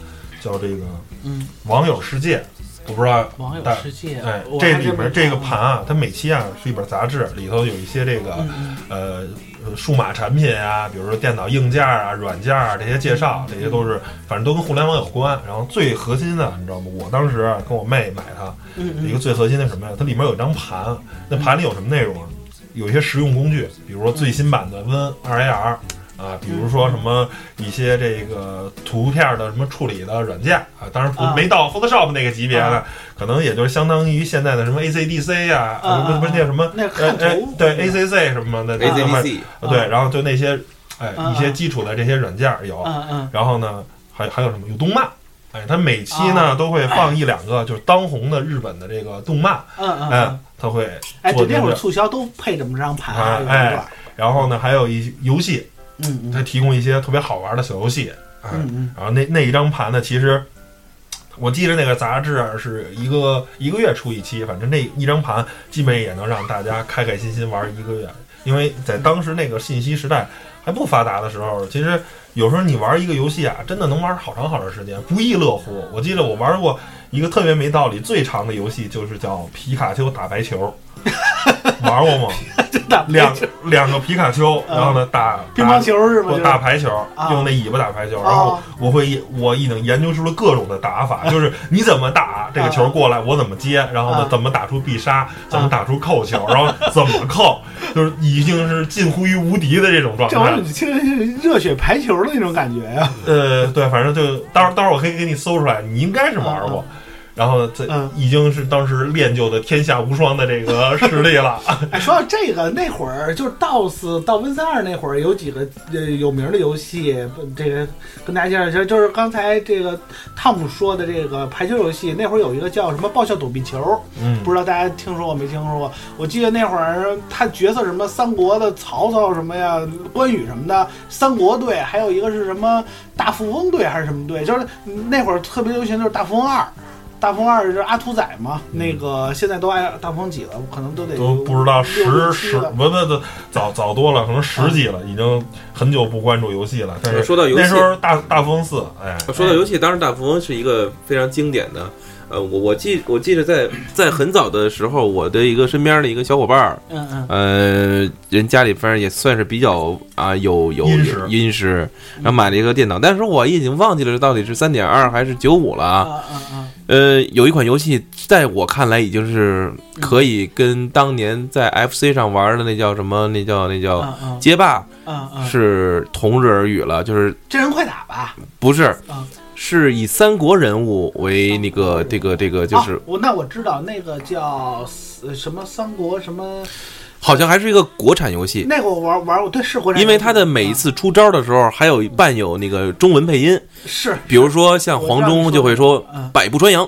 Speaker 3: 叫这个
Speaker 4: 嗯，《
Speaker 3: 网友世界》，我不知道
Speaker 4: 网友
Speaker 3: 大
Speaker 4: 世界，
Speaker 3: 哎，这里面这个盘啊，它每期啊是一本杂志，里头有一些这个、呃数码产品啊，比如说电脑硬件啊、软件啊这些介绍，这些都是反正都跟互联网有关。然后最核心的，你知道吗？我当时啊跟我妹买它，一个最核心的什么呀？它里面有一张盘，那盘里有什么内容啊？有一些实用工具，比如说最新版的 Win 二 AR。啊，比如说什么一些这个图片的什么处理的软件啊，当然没到 Photoshop 那个级别的
Speaker 4: 啊，
Speaker 3: 可能也就是相当于现在的什么 ACDC 呀，
Speaker 4: 啊
Speaker 3: 不是不是那什么
Speaker 4: 那
Speaker 3: 呃呃
Speaker 4: 看图
Speaker 3: 对 ACC 什么的
Speaker 5: ACDC
Speaker 3: 呃对，然后就那些哎
Speaker 4: 啊
Speaker 3: 一些基础的这些软件有，
Speaker 4: 嗯嗯
Speaker 3: 然后呢还还有什么有动漫。哎，它每期呢、
Speaker 4: 啊
Speaker 3: 都会放一两个就是当红的日本的这个动漫，
Speaker 4: 嗯嗯
Speaker 3: 哎
Speaker 4: 嗯，，
Speaker 3: 它会
Speaker 4: 哎，对，那会儿促销都配这么张盘，
Speaker 3: 哎然后呢还有一游戏，
Speaker 4: 嗯嗯
Speaker 3: 它提供一些特别好玩的小游戏，哎，
Speaker 4: 嗯嗯
Speaker 3: 然后那那一张盘呢，其实我记得那个杂志啊是一个一个月出一期，反正那一张盘基本也能让大家开开心心玩一个月。因为在当时那个信息时代还不发达的时候，其实有时候你玩一个游戏啊，真的能玩好长好长时间，不亦乐乎。我记得我玩过一个特别没道理、最长的游戏，就是叫皮卡丘打白球，玩过吗？
Speaker 4: 打
Speaker 3: 两两个皮卡丘，然后呢打
Speaker 4: 乒乓球是吗？
Speaker 3: 我打排球，
Speaker 4: 啊
Speaker 3: 用那尾巴打排球，然后我会我已经研究出了各种的打法，就是你怎么打 这个球过来，我怎么接，然后呢
Speaker 4: 啊
Speaker 3: 怎么打出必杀，怎么打出扣球，然后怎么扣，就是已经是近乎于无敌的这种状态
Speaker 4: 这玩意儿。你听着是热血排球的那种感觉呀。
Speaker 3: 呃，对，反正就到时候到时候我可以给你搜出来，你应该是玩过。然后这
Speaker 4: 嗯
Speaker 3: 已经是当时练就的天下无双的这个 实力了。
Speaker 4: 哎，说到这个，那会儿就是 DOS 到 Win 三二那会儿，有几个呃有名的游戏，不这个跟大家介绍一下，就是刚才这个汤姆说的这个排球游戏，那会儿有一个叫什么爆笑躲避球，
Speaker 3: 嗯
Speaker 4: 不知道大家听说过没听说过？我记得那会儿他角色什么三国的曹操什么呀，关羽什么的，三国队，还有一个是什么大富翁队还是什么队，就是那会儿特别流行，就是大富翁二。大富翁二是阿土仔嘛，那个现在都爱大风几了，可能都得
Speaker 3: 都不知道十
Speaker 4: 六
Speaker 3: 十不不不早早多了，可能十几了，已经很久不关注游戏了。但是
Speaker 5: 说到游戏
Speaker 3: 那时候大大富翁四，哎，
Speaker 5: 说到游戏，当时大富翁是一个非常经典的。呃，我我记我记得在在很早的时候，我的一个身边的一个小伙伴儿，
Speaker 4: 嗯嗯
Speaker 5: 呃，人家里反正也算是比较啊、有有
Speaker 3: 殷实
Speaker 5: 殷实，然后买了一个电脑，但是我已经忘记了到底是三点二还是九五了啊。呃，有一款游戏在我看来已经是可以跟当年在 FC 上玩的那叫什么，那叫那叫街霸！是同日而语了，就是
Speaker 4: 真人快打吧？
Speaker 5: 不是
Speaker 4: 啊，
Speaker 5: 是以三国人物为那个这个这个就是
Speaker 4: 啊我那我知道那个叫呃什么三国什么，
Speaker 5: 好像还是一个国产游戏，
Speaker 4: 那个我玩玩过，对是国产，
Speaker 5: 因为他的每一次出招的时候还有伴有那个中文配音，
Speaker 4: 是。
Speaker 5: 比如说像黄忠就会说
Speaker 4: 嗯
Speaker 5: 百步穿杨，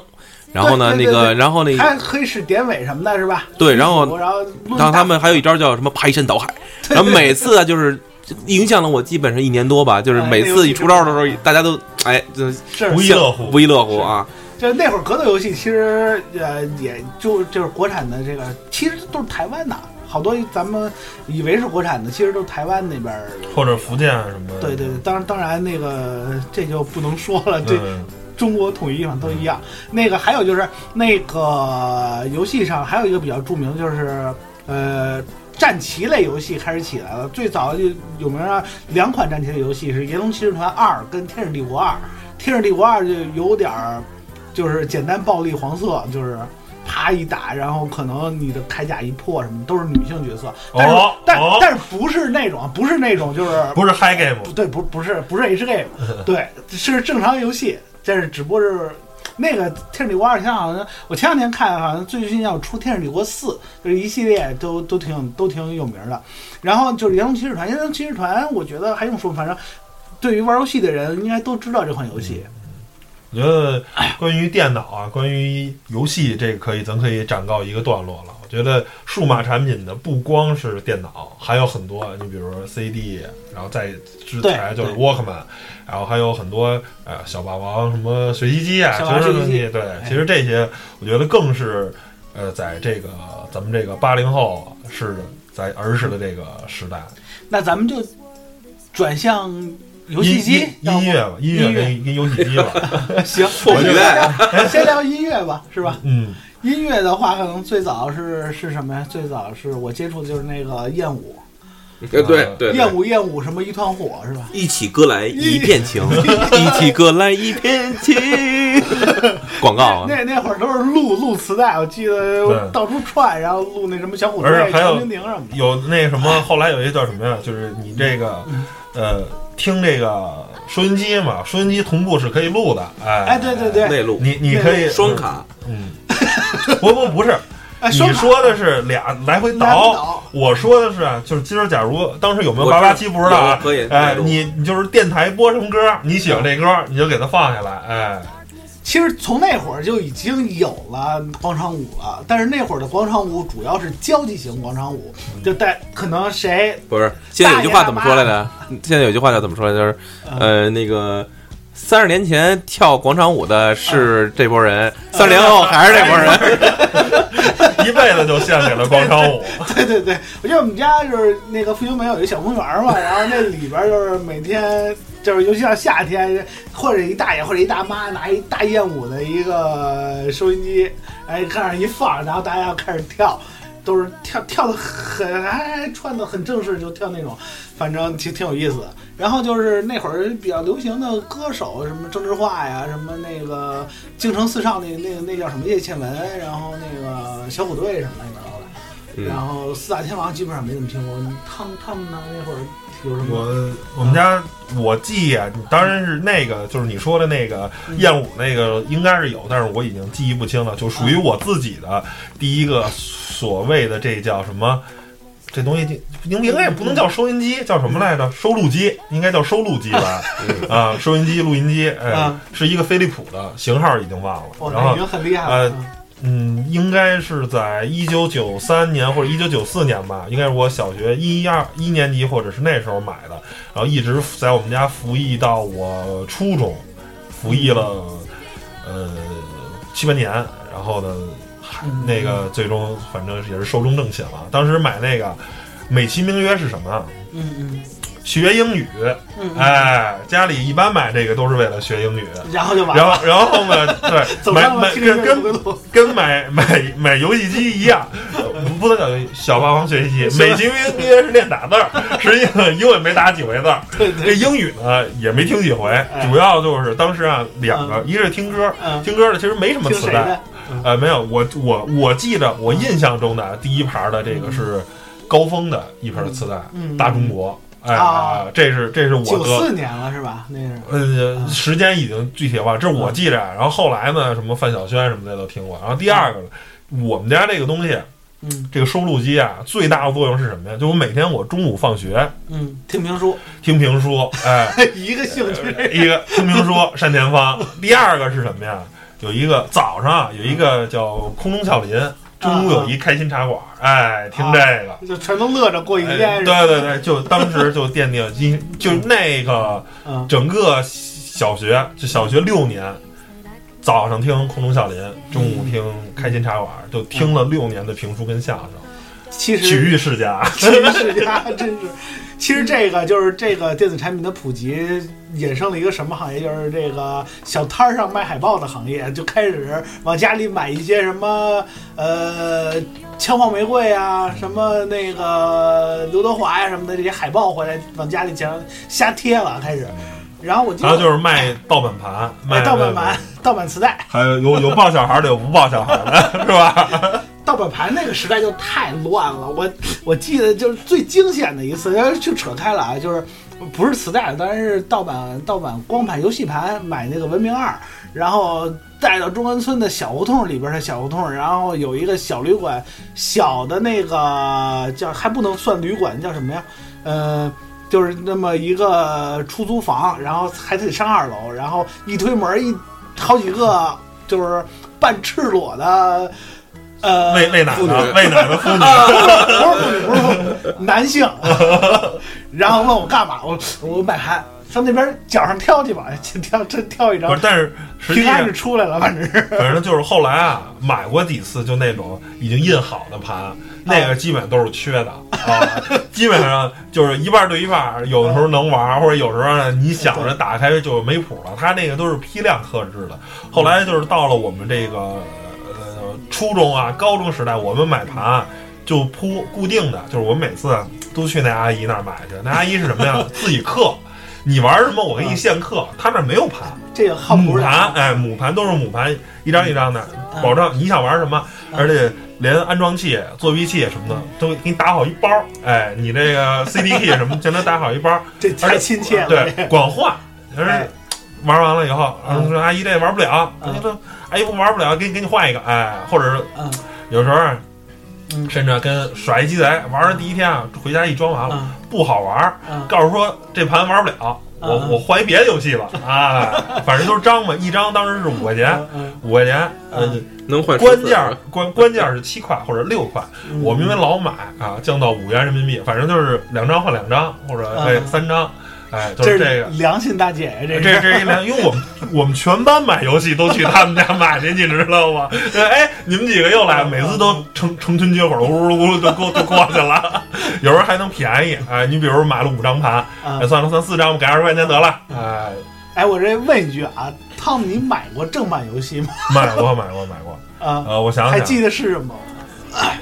Speaker 5: 然后呢那个然后那个
Speaker 4: 还可以是典韦什么的，是吧？
Speaker 5: 对然后
Speaker 4: 然后
Speaker 5: 然后他们还有一招叫什么排山倒海，然后每次啊就是影响了我基本上一年多吧，就是每次一出招的时候，大家都哎就是
Speaker 3: 不亦乐乎。
Speaker 5: 不亦乐乎啊！
Speaker 4: 就那会儿格斗游戏，其实呃也就就是国产的这个，其实都是台湾的，好多咱们以为是国产的，其实都是台湾那边儿。
Speaker 3: 或者福建什么的，
Speaker 4: 对对对，当然当然那个这就不能说了，这
Speaker 3: 嗯
Speaker 4: 中国统一嘛都一样。那个还有就是那个游戏上还有一个比较著名，就是呃战棋类游戏开始起来了。最早就有名啊，两款战棋类游戏是《炎龙骑士团二》跟《天使帝国二》。《天使帝国二》就有点儿就是简单暴力黄色，就是。啪一打，然后可能你的铠甲一破什么，都是女性角色，但是、
Speaker 3: 哦
Speaker 4: 但、
Speaker 3: 哦
Speaker 4: 但是不是那种，不是那种，就是
Speaker 3: 不是 high game，
Speaker 4: 不对，不不是不是 H game，对，是正常游戏，但是只不过是那个《天使帝国二》，挺好像我前两天看，好像最近要出《天使帝国四》，就是一系列都都挺都挺有名的。然后就是《炎龙骑士团》，《炎龙骑士团》，我觉得还用说，反正对于玩游戏的人应该都知道这款游戏。
Speaker 3: 我觉得关于电脑啊，关于游戏，这个可以咱可以暂告一个段落了。我觉得数码产品的不光是电脑，还有很多，你比如说 CD，然后再之前就是 Walkman，然后还有很多呃小霸王什么学习机啊，
Speaker 4: 学习机
Speaker 3: 对，
Speaker 4: 哎。
Speaker 3: 其实这些我觉得更是呃，在这个咱们这个八零后是在儿时的这个时代，
Speaker 4: 那咱们就转向游戏机
Speaker 3: 音，乐吧，音乐。跟跟游戏机吧，
Speaker 4: 行，
Speaker 5: 迫不及待
Speaker 4: 先先聊音乐吧，是吧？
Speaker 3: 嗯。
Speaker 4: 音乐的话，可能最早是是什么呀？最早是我接触的就是那个燕舞，
Speaker 5: 对对对，
Speaker 4: 燕舞燕舞什么一团火是吧？
Speaker 5: 一起歌来一片情，一 起歌来一片情。广告啊，
Speaker 4: 那那会儿都是录录磁带，我记得到处串，然后录那什么小虎队、
Speaker 3: 还有
Speaker 4: 小叮叮什么的。
Speaker 3: 有那什么，后来有一个叫什么呀？就是你这个，呃，听这个收音机嘛，收音机同步是可以录的，哎，
Speaker 4: 哎，对对，对，
Speaker 5: 内录
Speaker 3: 你你可以
Speaker 5: 双，卡，
Speaker 3: 嗯，不不不是，
Speaker 4: 哎，
Speaker 3: 你说的是俩来回倒
Speaker 4: 倒，
Speaker 3: 我说的是啊，就是今儿假如当时有没有八八七不知道啊
Speaker 5: 有，可以
Speaker 3: 哎你你就是电台播什么歌，你喜欢这歌，你就给它放下来，哎，
Speaker 4: 其实从那会儿就已经有了广场舞了，但是那会儿的广场舞主要是交际型广场舞，就带可能谁
Speaker 5: 不是。现在有句话怎么说来着？现在有句话叫怎么说来着？就是呃，那个三十年前跳广场舞的是这波人，三十年后还是这波人。
Speaker 3: 一辈子就献给了广场舞，
Speaker 4: 对对对，我记得我们家就是那个复兴门有一个小公园嘛，然后那里边就是每天就是尤其像夏天，或者一大爷或者一大妈拿一大燕舞的一个收音机，哎，看上一放，然后大家要开始跳。都是跳跳的很，还穿的很正式，就跳那种，反正挺挺有意思的。然后就是那会儿比较流行的歌手，什么郑智化呀，什么那个京城四少那那个那叫什么叶倩文，然后那个小虎队什么乱七八糟的。
Speaker 5: 嗯
Speaker 4: 然后四大天王基本上没怎么听过，他们他们呢那会儿有什么？
Speaker 3: 我我们家我记啊，当然是那个，就是你说的那个
Speaker 4: 嗯
Speaker 3: 燕舞那个应该是有，但是我已经记忆不清了，就属于我自己的第一个所谓的这叫什么？这东西应应该也不能叫收音机，叫什么来着？收录机，应该叫收录机吧？啊，收音机、录音机，哎
Speaker 4: 啊，
Speaker 3: 是一个飞利浦的型号，已经忘了。
Speaker 4: 哦，
Speaker 3: 然后
Speaker 4: 那已经很厉害了。
Speaker 3: 呃嗯，应该是在一九九三年或者一九九四年吧，应该是我小学一二一年级或者是那时候买的，然后一直在我们家服役到我初中，服役了呃七八年，然后呢，那个最终反正也是寿终正寝了。当时买那个美其名曰是什么？
Speaker 4: 嗯嗯
Speaker 3: 学英语，哎，家里一般买这个都是为了学英语。
Speaker 4: 然后就完了，
Speaker 3: 然后，然后呢？对，买买跟跟。跟买买买游戏机一样，不能叫小霸王学习机，
Speaker 4: 是
Speaker 3: 美其名曰是练打字儿，实际上英文没打几回字儿。这英语呢也没听几回，
Speaker 4: 哎。
Speaker 3: 主要就是当时啊两个，一个是听歌，
Speaker 4: 嗯，
Speaker 3: 听歌的其实没什么磁带？呃，没有，我我我记得我印象中的第一盘的这个是高峰的一盘磁带，
Speaker 4: 嗯，
Speaker 3: 大中国，哎
Speaker 4: 啊，
Speaker 3: 这是这是我
Speaker 4: 九四年了是吧？那是
Speaker 3: 呃，时间已经具体化，这是我记着。然后后来呢，什么范晓萱什么的都听过。然后第二个呢，我们家这个东西，
Speaker 4: 嗯
Speaker 3: 这个收录机啊，最大的作用是什么呀？就我每天我中午放学
Speaker 4: 嗯，听评书，
Speaker 3: 听评书，哎，
Speaker 4: 一个兴趣。
Speaker 3: 一个听评书单田芳。第二个是什么呀？有一个早上啊有一个叫空中俏林，中午有一开心茶馆，哎，听这个。
Speaker 4: 就全都乐着过一
Speaker 3: 哎
Speaker 4: 天，
Speaker 3: 对对对，就当时就奠定今就那个
Speaker 4: 嗯，
Speaker 3: 整个小学就小学六年，早上听空中笑林，中午听开心茶馆，就听了六年的评书跟相声，曲
Speaker 4: 其实
Speaker 3: 体育世家。
Speaker 4: 体育世家真是，其实这个就是这个电子产品的普及，衍生了一个什么行业？就是这个小摊儿上卖海报的行业，就开始往家里买一些什么呃枪炮玫瑰啊，什么那个刘德华呀、什么的这些海报回来，往家里讲瞎贴了，开始。然后我记得
Speaker 3: 还有就是卖盗版盘，卖
Speaker 4: 哎盗版盘、盗版磁带、
Speaker 3: 还有有有抱小孩的，有不抱小孩的，是吧？
Speaker 4: 盗版盘那个时代就太乱了。我我记得就是最惊险的一次，要是就扯开了啊，就是不是磁带，当然是盗版盗版光盘游戏盘，买那个文明二，然后带到中关村的小胡同里边的小胡同，然后有一个小旅馆，小的那个叫还不能算旅馆，叫什么呀？呃。就是那么一个出租房，然后还得上二楼，然后一推门一好几个就是半赤裸的，呃，
Speaker 3: 喂喂奶的喂奶的妇女，
Speaker 4: 啊，不是妇女，不是妇女，男性，然后问我干嘛，我我买盘上那边脚上挑去吧，挑真跳一张
Speaker 3: 不是，，但是实际上
Speaker 4: 平安是出来了，反正是。
Speaker 3: 反正就是后来啊，买过几次就那种已经印好的盘，那个基本都是缺的啊，基本上就是一半对一半，有的时候能玩，或者有时候呢你想着打开就没谱了。它那个都是批量克制的。后来就是到了我们这个呃初中啊、高中时代，我们买盘。就铺固定的，就是我们每次都去那阿姨那儿买去。那阿姨是什么呀？自己刻，你玩什么我给你现刻。他那儿没有盘，
Speaker 4: 这个靠
Speaker 3: 母盘，哎，母盘都是母盘，一张一张的，
Speaker 4: 嗯
Speaker 3: 保证你想玩什么，
Speaker 4: 嗯
Speaker 3: 而且连安装器、作弊器什么的都给你打好一包，哎，你这个 CD key 什么全都打好一包，
Speaker 4: 这太亲切了。
Speaker 3: 对，管换，而
Speaker 4: 哎
Speaker 3: 且玩完了以后，说阿姨这玩不了，阿姨不玩不了，给你给你换一个，哎，或者是
Speaker 4: 嗯。
Speaker 3: 有时候。
Speaker 4: 嗯。
Speaker 3: 甚至跟耍一鸡贼，玩的第一天啊，回家一装完了、
Speaker 4: 嗯。
Speaker 3: 不好玩，
Speaker 4: 嗯。
Speaker 3: 告诉说这盘玩不了，我
Speaker 4: 嗯。
Speaker 3: 我换一别的游戏吧啊，反正都是张嘛，一张当时是五块钱，
Speaker 4: 嗯
Speaker 3: 五块钱，嗯，
Speaker 5: 能换
Speaker 3: 关
Speaker 5: 14
Speaker 3: 键儿关关键儿是七块或者六块，
Speaker 4: 嗯。
Speaker 3: 我们因为老买啊，降到五元人民币，反正就是两张换两张，或者
Speaker 4: 嗯。
Speaker 3: 哎三张，哎，就是这个。
Speaker 4: 良心大姐呀，
Speaker 3: 这
Speaker 4: 这
Speaker 3: 这一良，因为我们我们全班买游戏都去他们家买去，你知道吗？哎，你们几个又来，每次都成成群结伙的，呜噜呜噜就过就过去了。有时候还能便宜，哎，你比如买了五张盘，
Speaker 4: 啊
Speaker 3: 哎，算了算四张，给二十块钱得了，哎，
Speaker 4: 哎，我这问一句啊，汤姆，你买过正版游戏吗？
Speaker 3: 买过买过买过，
Speaker 4: 啊，
Speaker 3: 呃，我想想，
Speaker 4: 还记得是什么？
Speaker 3: 哎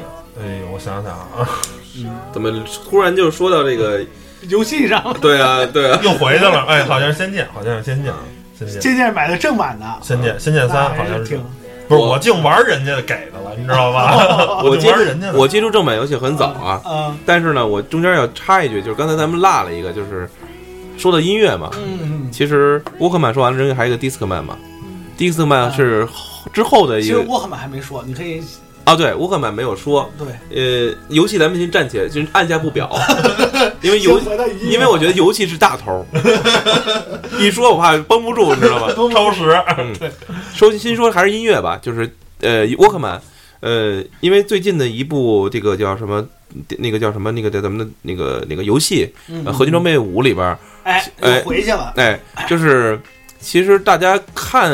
Speaker 3: 呦，我想想啊，嗯
Speaker 5: 怎么突然就说到这个？
Speaker 4: 游戏上，
Speaker 5: 对啊，对啊，
Speaker 3: 又回去了，哎，好像是仙剑，好像是仙剑，仙剑，
Speaker 4: 仙剑买的正版的，
Speaker 3: 仙剑，仙剑三好像是，不是我净玩人家给的了，你知道吧？
Speaker 5: 我接触
Speaker 3: 净玩人家的，
Speaker 5: 我接触正版游戏很早啊，
Speaker 4: 嗯
Speaker 5: 但是呢，我中间要插一句，就是刚才咱们落了一个，就是说到音乐嘛。
Speaker 4: 嗯，
Speaker 5: 其实沃克曼说完了之后，还有一个迪斯科曼嘛。迪斯科曼是之后的一个
Speaker 4: 其实沃克曼还没说，你可以
Speaker 5: 啊，对，沃克曼没有说。
Speaker 4: 对，
Speaker 5: 呃，游戏咱们先暂且就是按下不表，因为游因为我觉得游戏是大头儿，一说我怕绷不住，你知道吗？
Speaker 3: 超时，嗯
Speaker 5: 说先说还是音乐吧，就是呃，沃克曼，呃，因为最近的一部这个叫什么，那个叫什么，那个叫咱们的那个那个游戏合金装备五》里边儿，
Speaker 4: 哎，
Speaker 5: 哎
Speaker 4: 又回去了，
Speaker 5: 哎，就是其实大家看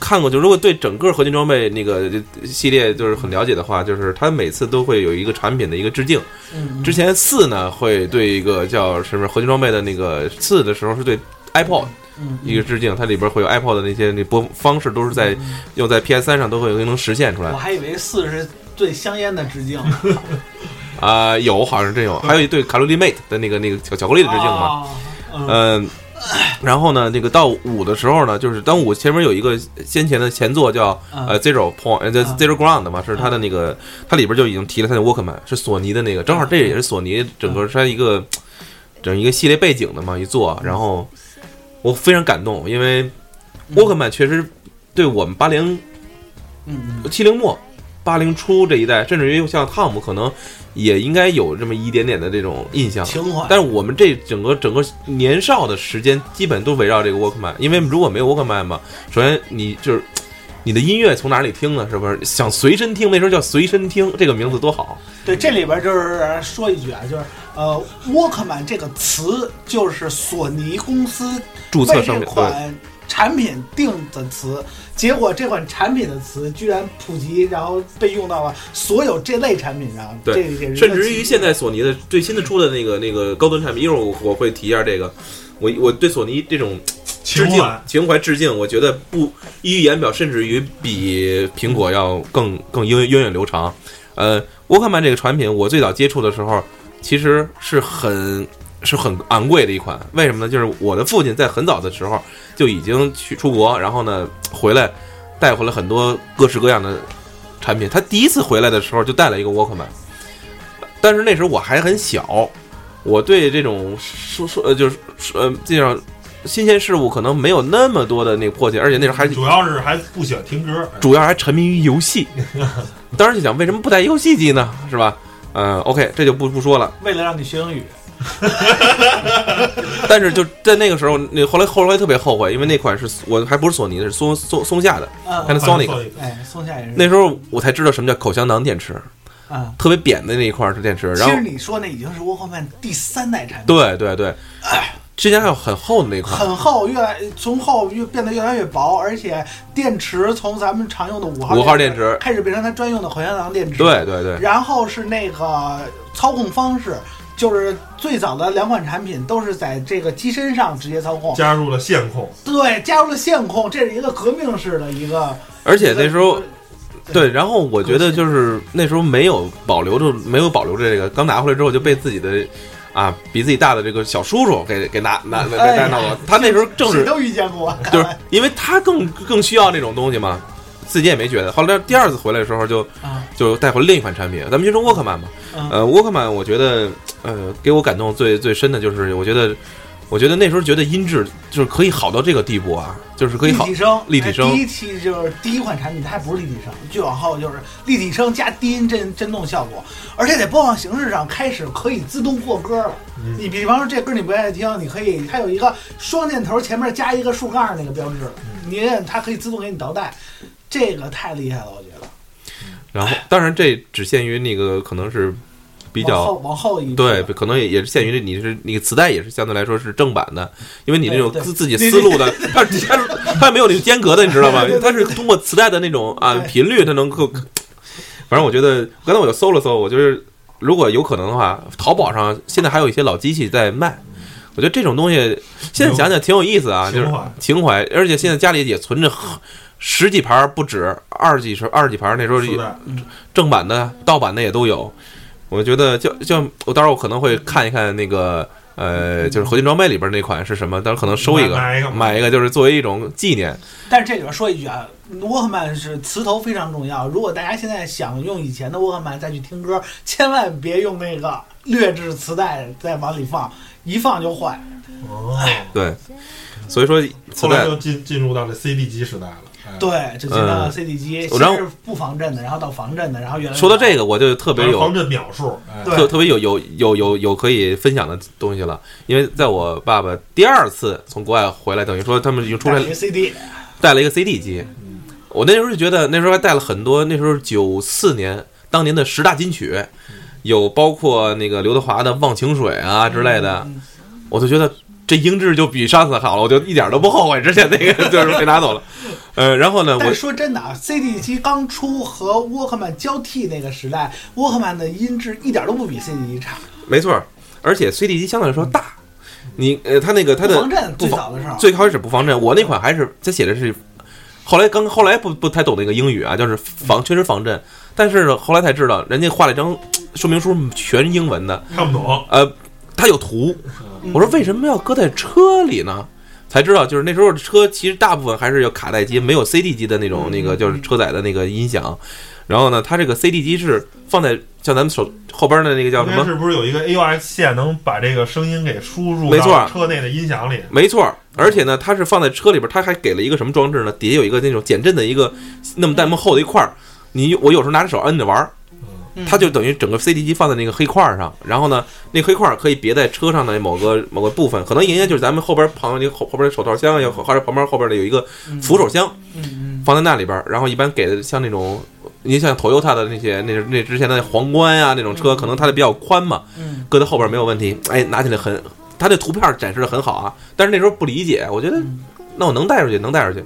Speaker 5: 看过，就如果对整个合金装备那个系列就是很了解的话，就是它每次都会有一个产品的一个致敬。
Speaker 4: 嗯，
Speaker 5: 之前四呢会对一个叫什么合金装备的那个四的时候是对 iPod
Speaker 4: 嗯
Speaker 5: 一个致敬，它里边会有 iPod 的那些那播方式都是在用在 PS 三上都会有能实现出来。
Speaker 4: 我还以为四是对香烟的致敬。
Speaker 5: 啊、有好像真有，还有一对卡路里 Mate 的那个那个巧巧克力的致敬嘛。
Speaker 4: 嗯，
Speaker 5: 然后呢，那个到五的时候呢，就是当五前面有一个先前的前作叫呃 Zero Point Zero Ground 嘛，是它的那个，它里边就已经提了它的 Walkman 是索尼的那个，正好这也是索尼整个它一个整一个系列背景的嘛一做，然后我非常感动，因为 Walkman 确实对我们八零
Speaker 4: 嗯。
Speaker 5: 七零末。八零初这一代，甚至于像汤姆，可能也应该有这么一点点的这种印象。
Speaker 4: 情怀，
Speaker 5: 但是我们这整个整个年少的时间，基本都围绕这个 Walkman，因为如果没有 Walkman 嘛，首先你就是你的音乐从哪里听呢？是不是想随身听？那时候叫随身听，这个名字多好。
Speaker 4: 对，这里边就是说一句啊，就是呃，沃克曼这个词就是索尼公司
Speaker 5: 注册上
Speaker 4: 款产品定的词，结果这款产品的词居然普及，然后被用到了所有这类产品上，这
Speaker 5: 对甚至于现在索尼的最新的出的那个那个高端产品，一会儿我我会提一下这个。我我对索尼这种致敬
Speaker 3: 情怀
Speaker 5: 情怀致敬，我觉得不溢于言表，甚至于比苹果要更更源源远流长。呃，沃克曼这个产品，我最早接触的时候，其实是很是很昂贵的一款。为什么呢？就是我的父亲在很早的时候就已经去出国，然后呢回来带回了很多各式各样的产品。他第一次回来的时候就带了一个沃克曼，但是那时候我还很小，我对这种说说呃就是呃这种新鲜事物可能没有那么多的那个迫切，而且那时候还
Speaker 3: 主要是还不喜欢听歌，
Speaker 5: 主要还沉迷于游戏。当时就想，为什么不带游戏机呢？是吧？嗯、o k 这就不不说了。
Speaker 4: 为了让你学英语，
Speaker 5: 但是就在那个时候，那后来后来特别后悔，因为那款是我还不是索尼的，是松松松下的
Speaker 4: 嗯
Speaker 5: Panasonic。
Speaker 4: 哎，松下也是
Speaker 5: 那时候我才知道什么叫口香糖电池，
Speaker 4: 啊。
Speaker 5: 特别扁的那一块是电池，然后其
Speaker 4: 实你说那已经是沃克曼第三代产品，
Speaker 5: 对对对，之前还有很厚的那款，
Speaker 4: 很厚，越来从厚越变得越来越薄，而且电池从咱们常用的五号
Speaker 5: 五号电池
Speaker 4: 开始变成它专用的口香糖电池。
Speaker 5: 对对对，
Speaker 4: 然后是那个操控方式，就是最早的两款产品都是在这个机身上直接操控，
Speaker 3: 加入了线控，
Speaker 4: 对，加入了线控，这是一个革命式的一个。
Speaker 5: 而且那时候。
Speaker 4: 对
Speaker 5: 对，然后我觉得就是那时候没有保留着，没有保留着这个，刚拿回来之后就被自己的啊比自己大的这个小叔叔给给拿拿带到了。他那时候正是
Speaker 4: 谁都遇见过，
Speaker 5: 就是因为他更更需要那种东西嘛，自己也没觉得。后来第二次回来的时候就
Speaker 4: 啊，
Speaker 5: 就带回另一款产品，咱们先说沃克曼吧。
Speaker 4: 嗯
Speaker 5: 呃，沃克曼我觉得呃给我感动最最深的就是我觉得。我觉得那时候觉得音质就是可以好到这个地步啊，就是可以好
Speaker 4: 立体声，
Speaker 5: 立体声
Speaker 4: 哎第一期就是第一款产品，它还不是立体声，就往后就是立体声加低音震震动效果，而且在播放形式上开始可以自动过歌了。
Speaker 5: 嗯
Speaker 4: 你比方说这歌你不愿意听，你可以它有一个双箭头前面加一个竖杠那个标志，
Speaker 5: 嗯
Speaker 4: 你它可以自动给你倒带，这个太厉害了，我觉得。
Speaker 5: 然后当然这只限于那个可能是比较
Speaker 4: 往后往后一
Speaker 5: 对，可能也也是限于你是那个磁带也是相对来说是正版的，因为你那种自自己思路的，它它它没有那个间隔的，你知道吗
Speaker 4: 对对？对
Speaker 5: 它是通过磁带的那种啊频率，它能够。反正我觉得，刚才我就搜了搜，我就是如果有可能的话，淘宝上现在还有一些老机器在卖。我觉得这种东西现在想想挺有意思啊，就是
Speaker 3: 情怀
Speaker 5: 情怀，而且现在家里也存着十几盘不止，二十几十二十几盘，那时候正版的、盗版的也都有。我觉得就就我到时候我可能会看一看那个呃，就是合金装备里边那款是什么，到时候可能收一个
Speaker 3: 买买一个
Speaker 5: 买一个，就是作为一种纪念。
Speaker 4: 但是这里边说一句啊，沃克曼是磁头非常重要。如果大家现在想用以前的沃克曼再去听歌，千万别用那个劣质磁带再往里放，一放就坏。
Speaker 3: 哦，
Speaker 5: 对，所以说
Speaker 3: 后来就进进入到这 CD 机时代了。哎，
Speaker 4: 对，就进到 CD 机，
Speaker 5: 然后
Speaker 4: 先是不防震的，然后到防震的，然后原来
Speaker 5: 说到这个，我就特别有
Speaker 3: 防震秒数，
Speaker 5: 特特别有有有有有可以分享的东西了，因为在我爸爸第二次从国外回来，等于说他们已经出来
Speaker 4: CD，
Speaker 5: 带了一个 CD 机。我那时候就觉得，那时候还带了很多，那时候九四年当年的十大金曲，有包括那个刘德华的《忘情水》啊之类的，
Speaker 4: 嗯。
Speaker 5: 我就觉得这音质就比上次好了，我就一点都不后悔之前那个 就是被拿走了。呃，然后呢，
Speaker 4: 但
Speaker 5: 我
Speaker 4: 说真的啊，CD 机刚出和沃克曼交替那个时代，沃克曼的音质一点都不比 CD 机差。
Speaker 5: 没错儿，而且 CD 机相对来说大，你呃，它那个它的
Speaker 4: 不防震
Speaker 5: 不防
Speaker 4: 最早的时候，
Speaker 5: 最开始不防震，我那款还是它写的是，后来刚后来不不太懂那个英语啊，就是防确实防震，但是后来才知道，人家画了一张说明书，全英文的，
Speaker 3: 看不懂，
Speaker 5: 呃，它有图，
Speaker 4: 嗯
Speaker 5: 我说为什么要搁在车里呢？才知道，就是那时候的车其实大部分还是有卡带机，没有 CD 机的那种那个就是车载的那个音响。然后呢，它这个 CD 机是放在像咱们手后边的那个叫什么？
Speaker 3: 是不是有一个 AUX 线能把这个声音给输入
Speaker 5: 没错
Speaker 3: 到车内的音响里？
Speaker 5: 没错，而且呢，它是放在车里边，它还给了一个什么装置呢？底下有一个那种减震的一个那么大那么厚的一块儿，你我有时候拿着手摁着玩儿，
Speaker 4: 嗯
Speaker 5: 它就等于整个 CD 机放在那个黑块儿上，然后呢，那黑块儿可以别在车上的某个某个部分，可能应该就是咱们后边旁边那个后后边的手套箱，或者旁边后边的有一个扶手箱，放在那里边儿，然后一般给的像那种，你像 Toyota 的那些那那之前的皇冠呀、那种车，可能它的比较宽嘛，搁在后边没有问题。哎，拿起来很，它这图片展示的很好啊。但是那时候不理解，我觉得那我能带出去，能带出去。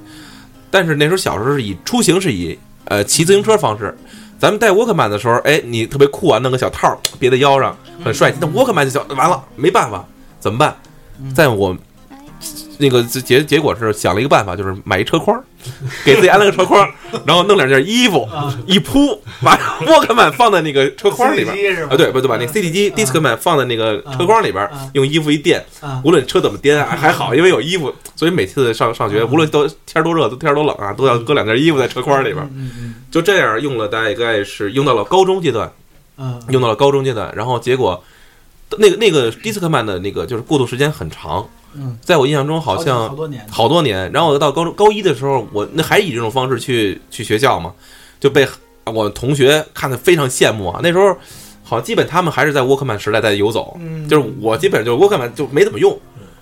Speaker 5: 但是那时候小时候是以出行是以呃骑自行车方式。咱们带沃克曼的时候，哎，你特别酷啊，弄个小套别在腰上，很帅气。那沃克曼就小完了，没办法，怎么办？在我那个结结果是想了一个办法，就是买一车筐，给自己安了个车筐，然后弄两件衣服
Speaker 4: 啊。
Speaker 5: 一铺，把沃克曼放在那个车筐里边。啊，对不对？把那个 CD 机 Discman 放在那个车筐里边
Speaker 4: 啊，
Speaker 5: 用衣服一垫，
Speaker 4: 啊
Speaker 5: 无论车怎么颠啊，还好，因为有衣服，所以每次上上学，无论都天儿多热，都天儿多冷啊，都要搁两件衣服在车筐里边。就这样用了大概是用到了高中阶段，
Speaker 4: 嗯。
Speaker 5: 用到了高中阶段，然后结果那个那个 Discman 的那个就是过渡时间很长，
Speaker 4: 嗯，
Speaker 5: 在我印象中好
Speaker 4: 好
Speaker 5: 像
Speaker 4: 好多年，
Speaker 5: 好多年。然后我到高中高一的时候，我那还以这种方式去去学校嘛，就被我同学看得非常羡慕啊。那时候好像基本他们还是在沃克曼时代在游走，
Speaker 4: 嗯
Speaker 5: 就是我基本上就是沃克曼就没怎么用，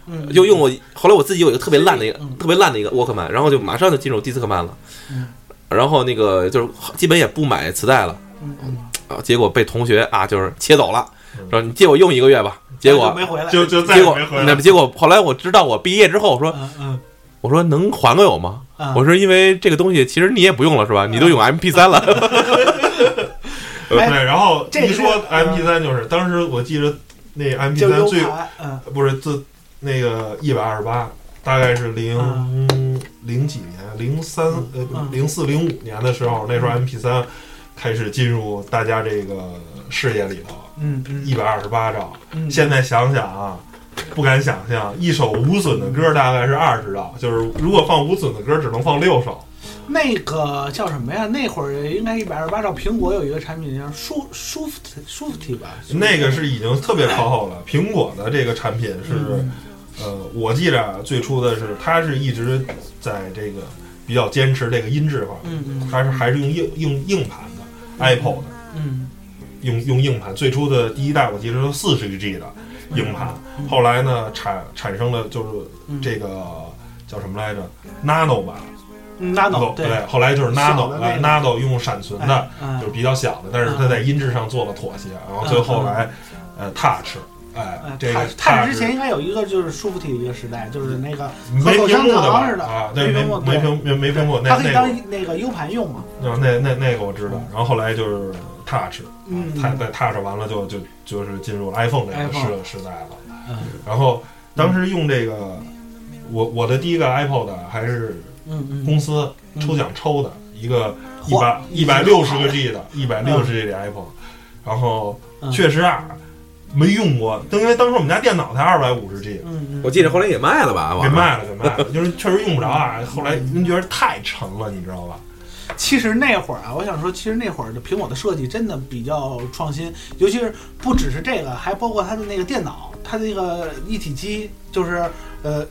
Speaker 4: 嗯
Speaker 5: 就用过。后来我自己有一个特别烂的一个、
Speaker 4: 嗯
Speaker 5: 特别烂的一个沃克曼，然后就马上就进入迪斯科曼了，
Speaker 4: 嗯
Speaker 5: 然后那个就是基本也不买磁带了
Speaker 4: 嗯嗯，
Speaker 5: 啊，结果被同学啊就是切走了，说你借我用一个月吧，结果
Speaker 4: 没回来，
Speaker 3: 就就再
Speaker 5: 结果那。结果后来我知道我毕业之后我说
Speaker 4: 嗯嗯
Speaker 5: 我说能还给我吗？
Speaker 4: 嗯，
Speaker 5: 我说因为这个东西其实你也不用了是吧？你都用 MP 三了，
Speaker 4: 哎
Speaker 3: 对，然后一说 MP 三就是，当时我记得那 MP
Speaker 4: 就
Speaker 3: 三最不是自那个一百二十八，大概是零零几年，零三呃
Speaker 4: 嗯
Speaker 3: 零四零五年的时候，那时候 MP 三开始进入大家这个视野里头，
Speaker 4: 嗯嗯，
Speaker 3: 一百二十八兆。
Speaker 4: 嗯
Speaker 3: 现在想想啊，不敢想象，一首无损的歌大概是二十兆，就是如果放无损的歌，只能放六首。
Speaker 4: 那个叫什么呀？那会儿应该一百二十八兆，苹果有一个产品叫舒舒服舒服体吧？
Speaker 3: 那个是已经特别靠后了。苹果的这个产品是，
Speaker 4: 嗯
Speaker 3: 呃，我记着啊最初的是，它是一直在这个比较坚持这个音质方面，
Speaker 4: 嗯嗯
Speaker 3: 它是还是用硬硬硬盘的 Apple 的，
Speaker 4: 嗯
Speaker 3: 用用硬盘。最初的第一代我记得是四十个 G 的硬盘，后来呢产产生了就是
Speaker 4: 嗯。
Speaker 3: 这个叫什么来着，Nano 版
Speaker 4: 嗯，Nano
Speaker 3: 对，后来就是 Nano
Speaker 4: 的那个。
Speaker 3: 呃 Nano 用闪存的，
Speaker 4: 嗯。
Speaker 3: 就是比较小的，但是它在音质上做了妥协，然后最后来呃 Touch，哎
Speaker 4: 呃，
Speaker 3: 这个 Touch
Speaker 4: 之前应该有一个就是舒服体的一个时代，就是那个
Speaker 3: 没屏幕的啊，对，没
Speaker 4: 没屏幕
Speaker 3: 没屏没没屏幕，那
Speaker 4: 它可以
Speaker 3: 那个
Speaker 4: 当那个 U 盘用嘛。
Speaker 3: 那那那那个我知道，然后后来就是 Touch，
Speaker 4: 嗯。
Speaker 3: 它在 Touch 完了就就就是进入 iPhone 这个时时代了，
Speaker 4: 嗯。
Speaker 3: 然后当时用这个，我我的第一个 iPod 还是公司抽奖抽的一个一百一百六十个 G 的，一百六十 G 的 iPod，然后
Speaker 4: 嗯。
Speaker 3: 确实啊没用过，因为当时我们家电脑才二百五十 G，
Speaker 4: 嗯嗯，
Speaker 5: 我记得后来也卖了吧？
Speaker 3: 给卖了给卖了，就是确实用不着啊。后来您觉得太沉了，你知道吧？
Speaker 4: 其实那会儿啊，我想说，其实那会儿的苹果的设计真的比较创新，尤其是不只是这个，还包括它的那个电脑，它的那个一体机，就是呃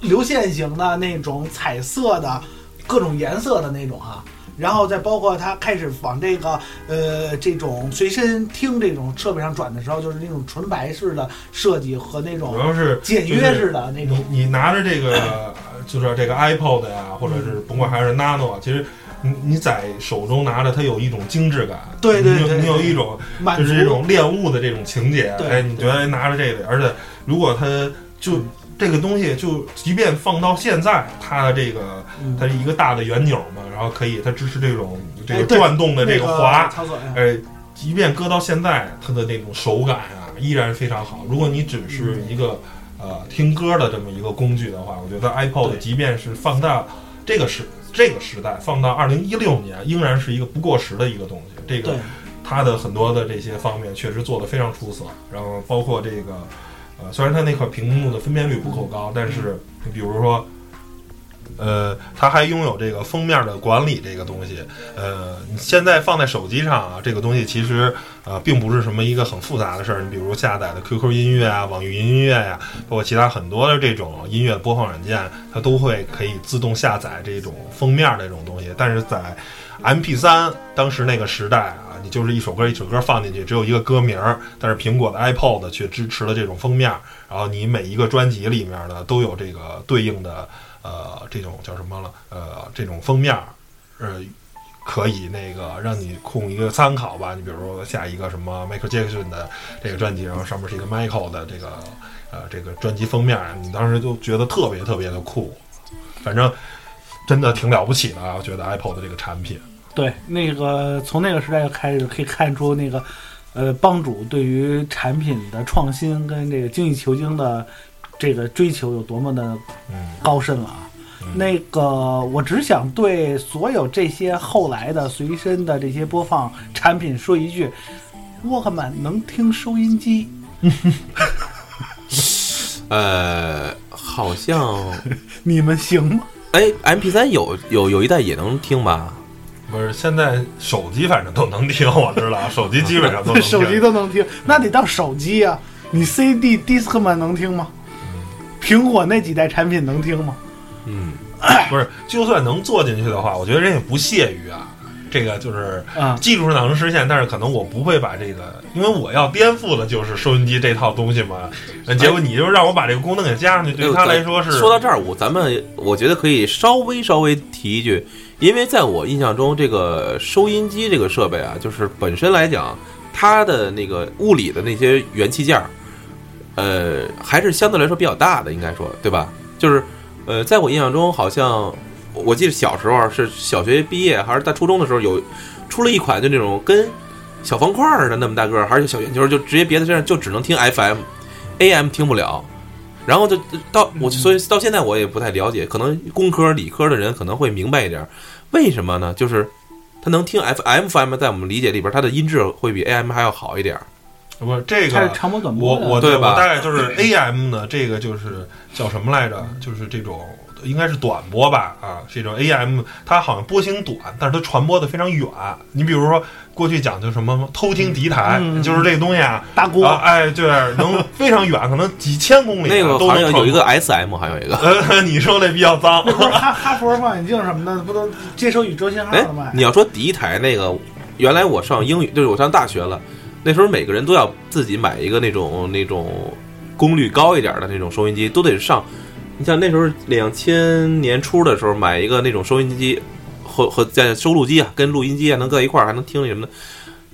Speaker 4: 流线型的那种彩色的各种颜色的那种啊、然后再包括它开始往这个呃这种随身听这种设备上转的时候，就是那种纯白式的设计和那种
Speaker 3: 主
Speaker 4: 种
Speaker 3: 要是
Speaker 4: 简约式的那种
Speaker 3: 你你拿着这个，呃就是这个 iPod 呀，或者是甭管还是 Nano 啊，其实你你在手中拿着，它有一种精致感，
Speaker 4: 对对对
Speaker 3: 你有你有一种就是这种恋物的这种情节，
Speaker 4: 对
Speaker 3: 哎，你觉得拿着这个，而且如果它就这个东西，就即便放到现在，它的这个
Speaker 4: 嗯
Speaker 3: 它是一个大的圆钮嘛，然后可以它支持这种这个转动的这
Speaker 4: 个
Speaker 3: 滑，
Speaker 4: 操作呀。
Speaker 3: 呃，即便搁到现在，它的那种手感啊，依然非常好。如果你只是一个、呃听歌的这么一个工具的话，我觉得 iPod 即便是放大这个时这个时代，放到二零一六年，仍然是一个不过时的一个东西。这个，它的很多的这些方面确实做得非常出色，然后包括这个呃，虽然它那块屏幕的分辨率不够高，但是你比如说。呃，它还拥有这个封面的管理这个东西。呃，现在放在手机上啊，这个东西其实呃并不是什么一个很复杂的事儿。你比如下载的 QQ 音乐啊、网易云音乐呀、包括其他很多的这种音乐播放软件，它都会可以自动下载这种封面的这种东西。但是在 MP3 当时那个时代啊，你就是一首歌一首歌放进去，只有一个歌名儿，但是苹果的 iPod 却支持了这种封面，然后你每一个专辑里面呢都有这个对应的呃这种叫什么了呃这种封面儿，呃。可以那个让你供一个参考吧，你比如说下一个什么 Michael Jackson 的这个专辑，然后上面是一个 Michael 的这个呃这个专辑封面儿，你当时就觉得特别特别的酷，反正真的挺了不起的啊！我觉得 Apple 的这个产品。
Speaker 4: 对，那个从那个时代开始可以看出那个，呃，帮主对于产品的创新跟这个精益求精的这个追求有多么的
Speaker 3: 嗯，
Speaker 4: 高深了啊！那个，我只想对所有这些后来的随身的这些播放产品说一句：沃克曼能听收音机，
Speaker 5: 呃，好像
Speaker 4: 你们行吗？
Speaker 5: 哎，MP 3有有有一代也能听吧？
Speaker 3: 不是，现在手机反正都能听，我知道，手机基本上都能听。
Speaker 4: 手机都能听，那得到手机啊！你 CD Discman 能听吗？苹果那几代产品能听吗？
Speaker 5: 嗯，
Speaker 3: 不是，就算能做进去的话，我觉得人也不屑于啊。这个就是
Speaker 4: 啊
Speaker 3: 技术上能实现，但是可能我不会把这个，因为我要颠覆的就是收音机这套东西嘛。呃结果你就让我把这个功能给加上去，对他来说是
Speaker 5: 说到这儿，我咱们我觉得可以稍微稍微提一句，因为在我印象中，这个收音机这个设备啊，就是本身来讲，它的那个物理的那些元器件儿，呃，还是相对来说比较大的，应该说对吧？就是呃，在我印象中，好像我记得小时候是小学毕业还是在初中的时候有出了一款就那种跟小方块儿似的那么大个，还是小圆球，就直接别在身上就只能听 FM，AM 听不了。然后就到我，所以到现在我也不太了解，可能工科、理科的人可能会明白一点，为什么呢？就是他能听 FM、FM，在我们理解里边，它的音质会比 AM 还要好一点儿。
Speaker 3: 不这个
Speaker 4: 长波短
Speaker 3: 我
Speaker 4: 波的
Speaker 3: 我我
Speaker 5: 对吧
Speaker 3: 大概就是 AM 呢，这个就是叫什么来着？就是这种应该是短波吧啊，这种 AM 它好像波形短，但是它传播的非常远。你比如说过去讲究什么偷听敌台，
Speaker 4: 嗯
Speaker 3: 就是这个东西啊，
Speaker 4: 大锅
Speaker 3: 啊，哎，对，能非常远，可能几千公里啊
Speaker 5: 那个
Speaker 3: 都能
Speaker 5: 好像有一个 SM，还有一个，
Speaker 3: 呃，你说那比较脏，
Speaker 4: 那不是哈哈佛望远镜什么的，不都接收宇宙信号
Speaker 5: 哎
Speaker 4: 了吗？，
Speaker 5: 你要说敌台那个，原来我上英语，就是我上大学了，那时候每个人都要自己买一个那种那种功率高一点的那种收音机，都得上。你像那时候两千年初的时候，买一个那种收音机和和在收录机啊，跟录音机啊能搁一块儿，还能听那什么的，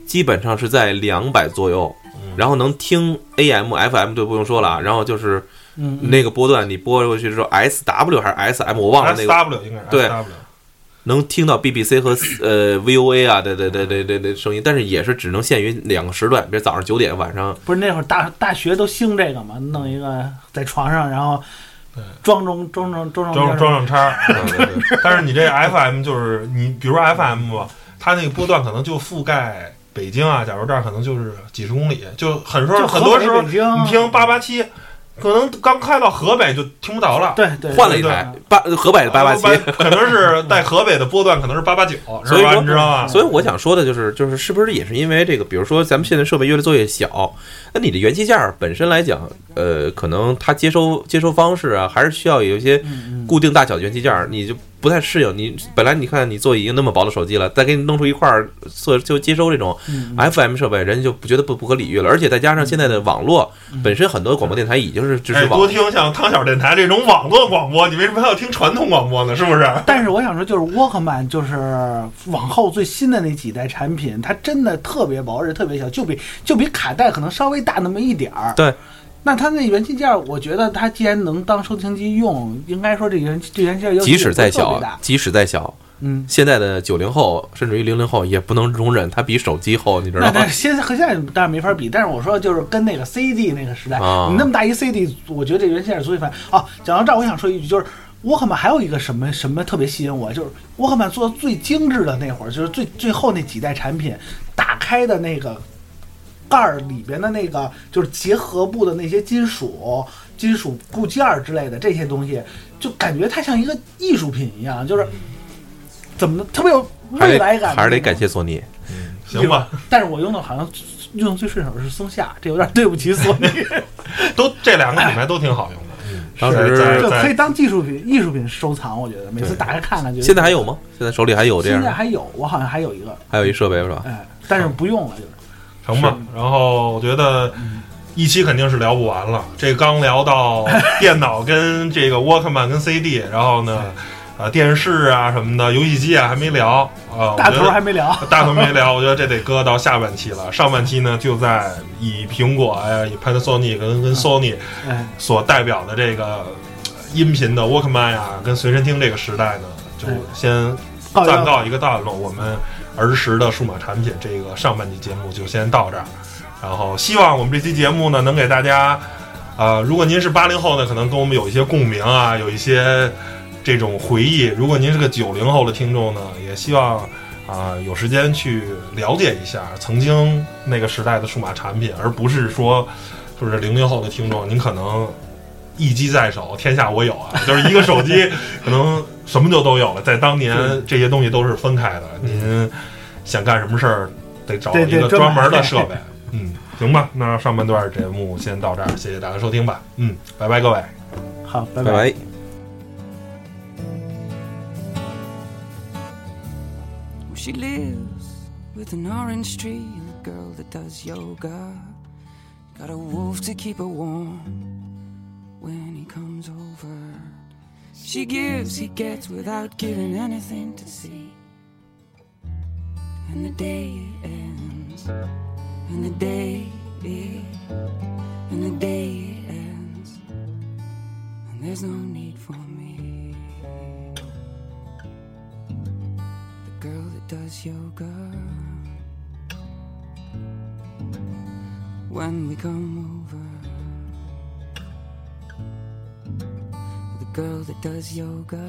Speaker 5: 基本上是在两百左右，然后能听 AM、FM 就不用说了啊，然后就是那个波段你拨过去之后，SW 还是 SM，我忘了那个
Speaker 3: S
Speaker 5: 个
Speaker 3: W 应该是
Speaker 5: 对。能听到 BBC 和呃 VOA 啊的的的的的的声音，但是也是只能限于两个时段，比如早上九点，晚上
Speaker 4: 不是那会儿大大学都兴这个嘛，弄一个在床上，然后装装装装装
Speaker 3: 装装上叉 但是你这 FM 就是你，比如说 FM 吧，它那个波段可能就覆盖北京啊，假如这儿可能就是几十公里，就很
Speaker 4: 说
Speaker 3: 很多时候你听八八七，可能刚开到河北就听不着了。
Speaker 4: 对对，
Speaker 5: 换了一台八河北的八八七，
Speaker 3: 可能是在河北的波段可能是八八九，是吧？
Speaker 5: 所以说
Speaker 3: 你知道吗？
Speaker 5: 所以我想说的就是，就是是不是也是因为这个，比如说咱们现在设备越来做越小，那你的元器件本身来讲，呃，可能它接收接收方式啊，还是需要有一些
Speaker 4: 嗯
Speaker 5: 固定大小的元器件，你就不太适应。你本来你看你做已经那么薄的手机了，再给你弄出一块儿做就接收这种
Speaker 4: 嗯
Speaker 5: FM 设备，人家就不觉得不不可理喻了。而且再加上现在的网络本身很多广播电台已经是支持
Speaker 3: 哎，
Speaker 5: 网
Speaker 3: 多听像汤小电台这种网络广播，你为什么还要听传统广播呢？是不是？
Speaker 4: 但是我想说，就是沃克曼，就是往后最新的那几代产品，它真的特别薄，而且特别小，就比就比卡带可能稍微大那么一点儿。
Speaker 5: 对。
Speaker 4: 那它那元器件儿，我觉得它既然能当收听机用，应该说这元这元器件儿
Speaker 5: 即使再小即使再小，
Speaker 4: 嗯，
Speaker 5: 现在的九零后甚至于零零后也不能容忍它比手机厚，你知道吗
Speaker 4: 那但？是现在和现在当然没法比，但是我说就是跟那个 CD 那个时代，
Speaker 5: 啊
Speaker 4: 你那么大一 CD，我觉得这元器件儿足以翻。哦，讲到这儿，我想说一句，就是沃克曼还有一个什么什么特别吸引我，就是沃克曼做的最精致的那会儿，就是最最后那几代产品打开的那个盖儿里边的那个就是结合部的那些金属、金属部件儿之类的这些东西，就感觉它像一个艺术品一样，就是怎么的特别有未来感。
Speaker 5: 还是得感谢索尼。
Speaker 3: 行吧，
Speaker 4: 但是我用的好像用的最顺手的是松下，这有点对不起索尼。
Speaker 3: 都这两个品牌都挺好用的。嗯，
Speaker 5: 当时
Speaker 3: 在在
Speaker 4: 这可以当技术品、艺术品收藏，我觉得每次打开看看就。
Speaker 5: 现在还有吗？现在手里还有这样，
Speaker 4: 现在还有，我好像还有一个，
Speaker 5: 还有一设备是吧？
Speaker 4: 哎，但是不用了，就是。
Speaker 3: 成吧。然后我觉得一期肯定是聊不完了。这刚聊到电脑跟这个 Walkman 跟 CD，然后呢，呃，电视啊什么的，游戏机啊还没聊啊。
Speaker 4: 大头还没聊，
Speaker 3: 大头没聊，我觉得这得搁到下半期了。上半期呢，就在以苹果呀、以 Panasonic 跟跟 Sony
Speaker 4: 哎，
Speaker 3: 所代表的这个呃音频的 Walkman 呀、跟随身听这个时代呢，就
Speaker 4: 哎
Speaker 3: 先暂告一个段落。我们儿时的数码产品这个上半期节目就先到这儿，然后希望我们这期节目呢能给大家，呃，如果您是八零后呢，可能跟我们有一些共鸣啊，有一些这种回忆；如果您是个九零后的听众呢，也希望啊、有时间去了解一下曾经那个时代的数码产品，而不是说就是零零后的听众，您可能。一机在手，天下我有啊！就是一个手机，可能什么就都有了。在当年，这些东西都是分开的。您想干什么事儿，得找一个
Speaker 4: 专
Speaker 3: 专门的设备。嗯，行吧，那上半段节目先到这儿，谢谢大家收听吧。嗯，拜拜，各位。
Speaker 4: 好，拜
Speaker 5: 拜
Speaker 6: She lives with an orange tree and a girl that does yoga. Got a wolf to keep her warm when he comes over. She gives, he gets without giving anything to see. And the day ends, and the day, and the day ends, and there's no need for me. The girl that does yoga. When we come girl that does yoga.